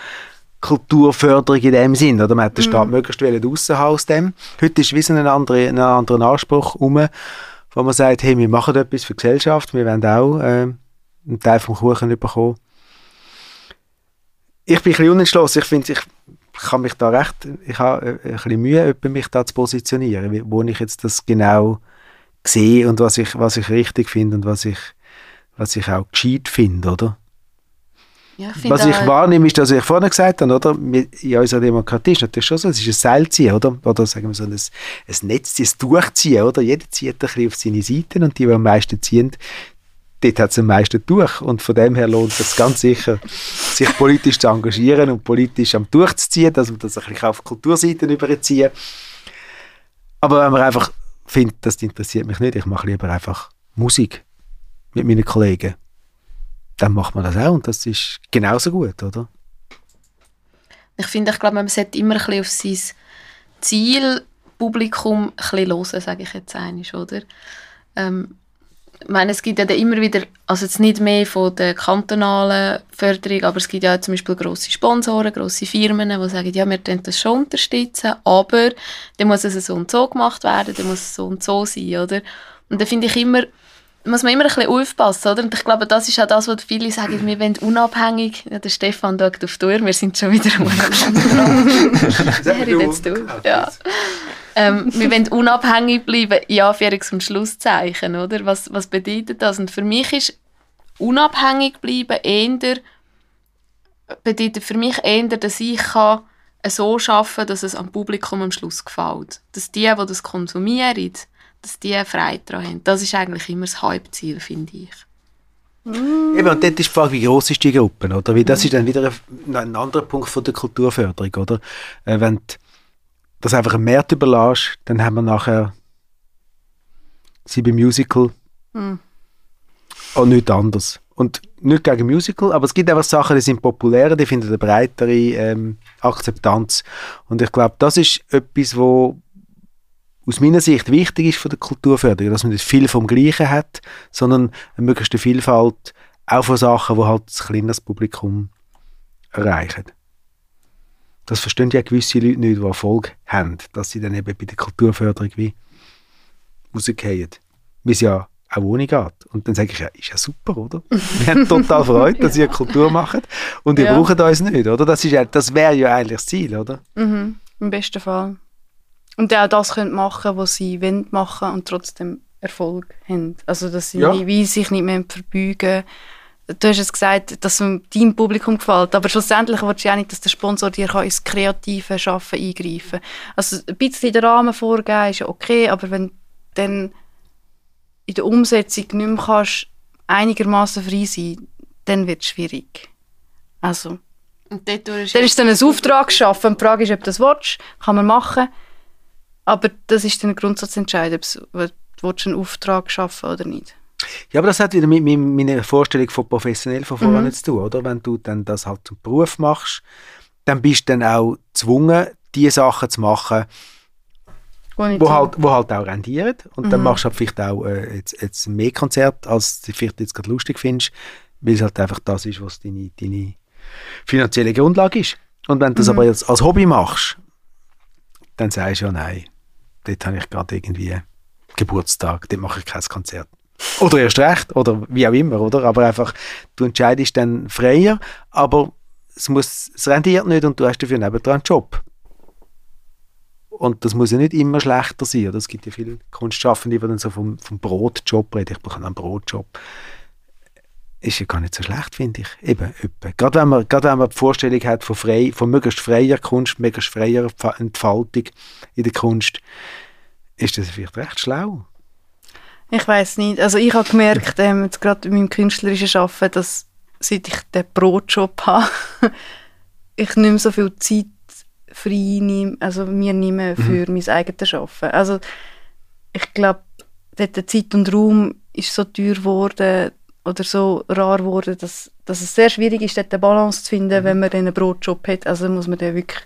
[SPEAKER 4] Kulturförderung in dem Sinn. Oder? Man hat den Staat mhm. möglichst raushauen aus dem. Heute ist wie so ein anderer, ein anderer Anspruch um, wo man sagt, hey, wir machen etwas für die Gesellschaft, wir wollen auch äh, einen Teil vom Kuchen bekommen. Ich bin ein bisschen unentschlossen. Ich finde, ich kann mich da recht, ich habe ein bisschen Mühe, mich da zu positionieren, wo ich jetzt das genau sehe und was ich, was ich richtig finde und was ich, was ich auch gescheit finde, oder? Ja, Was ich wahrnehme, ist, dass ich vorhin gesagt habe, oder? In unserer Demokratie ist natürlich schon so, es ist ein Seilziehen, oder? Oder sagen wir so ein, ein Netz, ein Durchziehen, oder? Jeder zieht ein bisschen auf seine Seiten und die, die am meisten ziehen, dort hat es am meisten durch. Und von dem her lohnt es ganz sicher, sich politisch zu engagieren und politisch am durchzuziehen, dass man das ein bisschen auf Kulturseiten überziehen. Aber wenn man einfach findet, das interessiert mich nicht, ich mache lieber einfach Musik mit meinen Kollegen dann macht man das auch und das ist genauso gut, oder?
[SPEAKER 1] Ich finde, ich glaube, man sollte immer ein bisschen auf sein Zielpublikum hören, sage ich jetzt einmal, oder? Ähm, ich meine, es gibt ja immer wieder, also jetzt nicht mehr von der kantonalen Förderung, aber es gibt ja zum Beispiel grosse Sponsoren, grosse Firmen, die sagen, ja, wir können das schon unterstützen, aber dann muss es so und so gemacht werden, dann muss es so und so sein, oder? Und da finde ich immer, muss man immer ein bisschen aufpassen, oder? Und ich glaube, das ist auch das, was viele sagen, wir wollen unabhängig, ja, der Stefan schaut auf die Uhr, wir sind schon wieder unabhängig. jetzt du. Ja. Ähm, wir wollen unabhängig bleiben, in Anführungs- und Schlusszeichen, oder? Was, was bedeutet das? Und für mich ist unabhängig bleiben eher, bedeutet für mich eher, dass ich kann so arbeiten kann, dass es am Publikum am Schluss gefällt. Dass die, die das konsumieren, dass die Freude daran haben. Das ist eigentlich immer das Hauptziel, finde ich.
[SPEAKER 4] Mm. Eben, und dort ist die Frage, wie groß ist die Gruppe, oder? Weil das mm. ist dann wieder ein, ein, anderer Punkt von der Kulturförderung, oder? Äh, wenn du das einfach einem Markt überlässt, dann haben wir nachher sie beim Musical mm. und nichts anderes. Und nicht gegen Musical, aber es gibt einfach Sachen, die sind populärer, die finden eine breitere ähm, Akzeptanz. Und ich glaube, das ist etwas, wo aus meiner Sicht wichtig ist von der Kulturförderung, dass man nicht viel vom Gleichen hat, sondern eine möglichste Vielfalt auch von Sachen, die halt das kleineres Publikum erreichen. Das verstehen ja gewisse Leute nicht, die Erfolg haben, dass sie dann eben bei der Kulturförderung wie rausgehen. Wie es ja auch ohne geht. Und dann sage ich, ja, ist ja super, oder? Wir haben total Freude, dass ihr Kultur macht und ihr ja. braucht uns nicht, oder? Das, ist ja, das wäre ja eigentlich das Ziel, oder?
[SPEAKER 3] Mhm, Im besten Fall. Und auch das können machen, was sie wollen machen und trotzdem Erfolg haben. Also, dass sie ja. wie sich nicht mehr verbeugen. Du hast es gesagt, dass es deinem Publikum gefällt, aber schlussendlich willst du ja nicht, dass der Sponsor dir ins kreative Schaffen eingreifen kann. Also ein bisschen den Rahmen vorgeben ist ja okay, aber wenn du dann in der Umsetzung nicht mehr kannst, einigermaßen frei sein, dann wird es schwierig. Also, und ist dann ist dann ein Auftrag geschaffen. Die Frage ist, ob du das willst, kann man machen. Aber das ist dann ein Grundsatzentscheid, ob du einen Auftrag schaffen oder nicht.
[SPEAKER 4] Ja, aber das hat wieder mit, mit meiner Vorstellung von professionell von vorne mhm. zu tun, oder? Wenn du dann das halt zum Beruf machst, dann bist du dann auch gezwungen, die Sachen zu machen, wo halt, wo halt auch rendieren. Und mhm. dann machst du halt vielleicht auch äh, jetzt, jetzt mehr Konzert, als du vielleicht jetzt gerade lustig findest, weil es halt einfach das ist, was deine, deine finanzielle Grundlage ist. Und wenn du das mhm. aber jetzt als Hobby machst, dann sagst du ja nein dort habe ich gerade irgendwie Geburtstag, dort mache ich kein Konzert. Oder erst recht, oder wie auch immer, oder? Aber einfach, du entscheidest dann freier, aber es, muss, es rendiert nicht und du hast dafür nebendran einen Job. Und das muss ja nicht immer schlechter sein. Oder? Es gibt ja viele Kunstschaffende, die dann so vom, vom Brotjob reden. Ich bekomme einen Brotjob. Ist ja gar nicht so schlecht, finde ich. Eben, eben. Gerade, wenn man, gerade wenn man die Vorstellung hat von, frei, von möglichst freier Kunst, möglichst freier Entfaltung in der Kunst, ist das vielleicht recht schlau.
[SPEAKER 3] Ich weiß nicht. Also ich habe gemerkt, ähm, jetzt gerade in meinem künstlerischen Arbeiten, dass seit ich den Brotjob habe, ich nicht mehr so viel Zeit frei nehme, also mir nehme mhm. für mhm. mein eigenes Arbeiten. Also ich glaube, dort Zeit und Raum ist so teuer geworden oder so rar geworden, dass, dass es sehr schwierig ist, dort eine Balance zu finden, mhm. wenn man einen Brotjob hat. Also muss man dann wirklich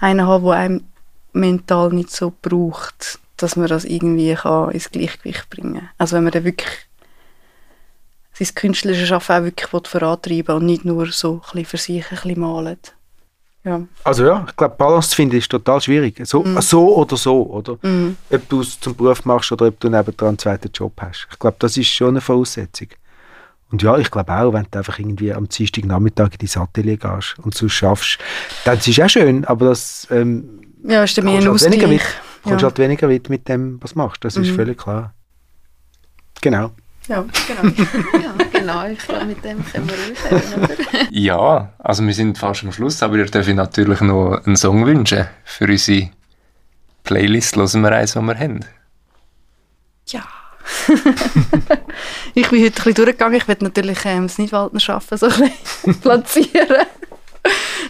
[SPEAKER 3] einen haben, der einem mental nicht so braucht, dass man das irgendwie kann ins Gleichgewicht bringen kann. Also wenn man dann wirklich sein künstlerisches Arbeiten auch wirklich vorantreiben und nicht nur so ein bisschen für sich ein bisschen malen. Ja.
[SPEAKER 4] Also ja, ich glaube, Balance zu finden ist total schwierig. So, mm. so oder so, oder? Mm. Ob du es zum Beruf machst oder ob du nebenan einen zweiten Job hast. Ich glaube, das ist schon eine Voraussetzung. Und ja, ich glaube auch, wenn du einfach irgendwie am Dienstagnachmittag in dein Atelier gehst und so schaffst, dann ist es auch schön, aber das ähm,
[SPEAKER 3] ja, ist ein
[SPEAKER 4] halt weniger weit, ja. kommst halt weniger weit mit dem, was du machst. Das mm. ist mhm. völlig klar. Genau.
[SPEAKER 1] Ja, genau. ja, genau. Ich glaube, mit dem können wir aufhören, oder?
[SPEAKER 2] ja, also wir sind fast am Schluss, aber ihr dürft natürlich noch einen Song wünschen für unsere Playlist. Hören wir eins, was wir haben.
[SPEAKER 3] Ja. ich bin heute ein bisschen durchgegangen. Ich werde natürlich ähm, das Nidwaldner Schaffen so ein bisschen platzieren.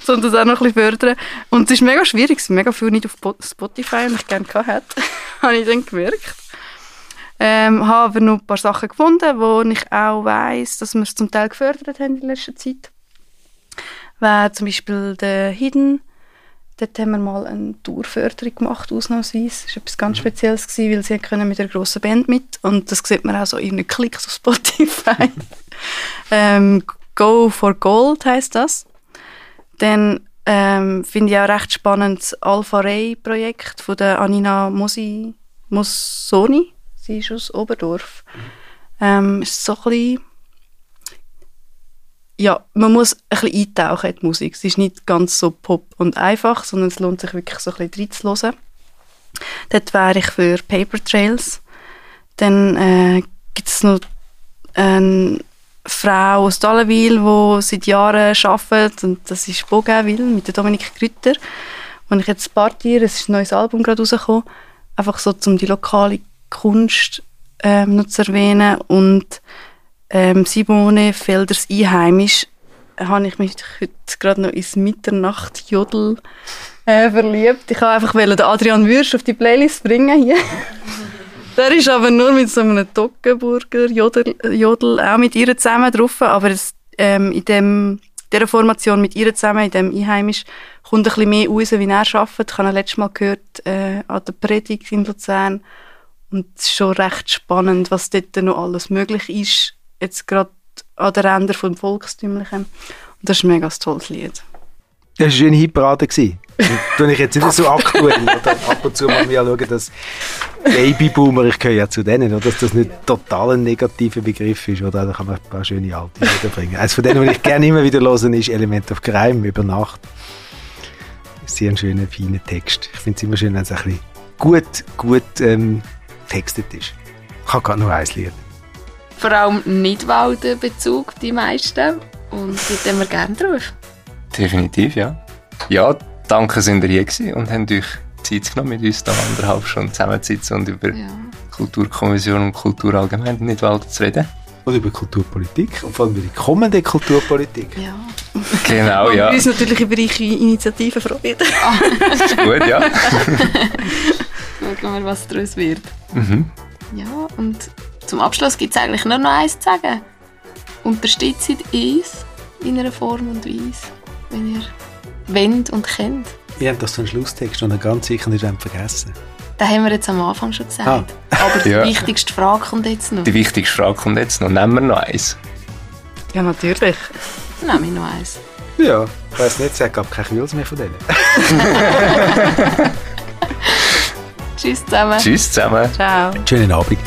[SPEAKER 3] sondern das auch noch ein bisschen fördern. Und es ist mega schwierig. Es mega viele nicht auf Spotify und ich gerne gehabt hätte. habe ich dann gemerkt. Ähm, habe aber noch ein paar Sachen gefunden, wo ich auch weiss, dass wir es zum Teil gefördert haben in letzter Zeit. Wäre zum Beispiel der Hidden. Dort haben wir mal eine Tourförderung gemacht, ausnahmsweise. Das war etwas ganz Spezielles, gewesen, weil sie können mit einer grossen Band mit Und das sieht man auch so in den Klicks auf Spotify. ähm, Go for Gold heisst das. Dann ähm, finde ich auch recht spannend das Alpha Ray Projekt von der Anina Mosi, Mossoni Sie ist aus Oberdorf. Ähm, ist so ein bisschen ja, man muss ein bisschen eintauchen in die Musik. Es ist nicht ganz so pop und einfach, sondern es lohnt sich wirklich so ein bisschen reinzuhören. Dort wäre ich für Paper Trails. Dann äh, gibt es noch eine Frau aus Dallenwil, die seit Jahren arbeitet und das ist Bougainville mit Dominik Grütter. Und ich jetzt partiere, es ist ein neues Album gerade rausgekommen, einfach so, um die lokale Kunst ähm, noch zu erwähnen. Und ähm, Simone Felders Einheimisch habe ich mich heute gerade noch ins Mitternacht-Jodel äh, verliebt. Ich wollte einfach Adrian Würsch auf die Playlist bringen hier. Der ist aber nur mit so einem Toggenburger Jodel, Jodel auch mit ihr zusammen drauf, aber es, ähm, in dem dieser Formation mit ihr zusammen, in dem Einheimisch, kommt ein bisschen mehr raus, wie er arbeitet. Ich habe letztes Mal gehört, äh, an der Predigt in Luzern, und es ist schon recht spannend, was dort noch alles möglich ist, jetzt gerade an der Ränder vom Volkstümlichen. Und das ist ein mega tolles Lied.
[SPEAKER 4] Das war eine Hitparade. Tue ich jetzt nicht so aktuell. Oder ab und zu mal mir schauen, dass Babyboomer, ich gehöre ja zu denen, oder, dass das nicht total ein negativer Begriff ist. Oder? Da kann man ein paar schöne alte Lieder bringen. Eines von denen, die ich gerne immer wieder höre, ist Element of Crime über Nacht. Sehr ein schöner, feiner Text. Ich finde es immer schön, wenn es ein bisschen gut, gut ähm, getextet ist. Ich habe gerade noch ein Lied.
[SPEAKER 1] Vor allem Nidwalden-Bezug, die meisten. Und dort haben wir gerne drauf.
[SPEAKER 2] Definitiv, ja. Ja, danke, sind ihr hier gewesen und habt euch Zeit genommen, mit uns da anderthalb Stunden zusammenzusitzen und über ja. Kulturkommission und Kultur allgemein in Nidwalden zu reden.
[SPEAKER 4] Und über Kulturpolitik und vor allem über die kommende Kulturpolitik.
[SPEAKER 1] Ja.
[SPEAKER 2] Genau, ja.
[SPEAKER 3] Und uns natürlich über eure Initiativen freuen.
[SPEAKER 2] Ah. das ist gut, ja.
[SPEAKER 1] Schauen wir, was daraus wird. Mhm. Ja, und zum Abschluss gibt es eigentlich nur noch eins zu sagen. Unterstützt uns in einer Form und Weise, wenn ihr wendet und kennt.
[SPEAKER 4] Ihr habt doch so einen Schlusstext, ihr ganz sicher nicht vergessen
[SPEAKER 1] Den haben wir jetzt am Anfang schon gesagt. Ah. Aber die ja. wichtigste Frage kommt jetzt noch.
[SPEAKER 2] Die wichtigste Frage kommt jetzt noch. Nehmen wir noch eins?
[SPEAKER 3] Ja, natürlich.
[SPEAKER 1] Nehmen wir noch eins.
[SPEAKER 4] Ja, ich weiß nicht, es gab keine Kühls mehr von denen.
[SPEAKER 1] Tschüss zusammen.
[SPEAKER 2] Tschüss zusammen.
[SPEAKER 3] Ciao.
[SPEAKER 4] Schönen Abend.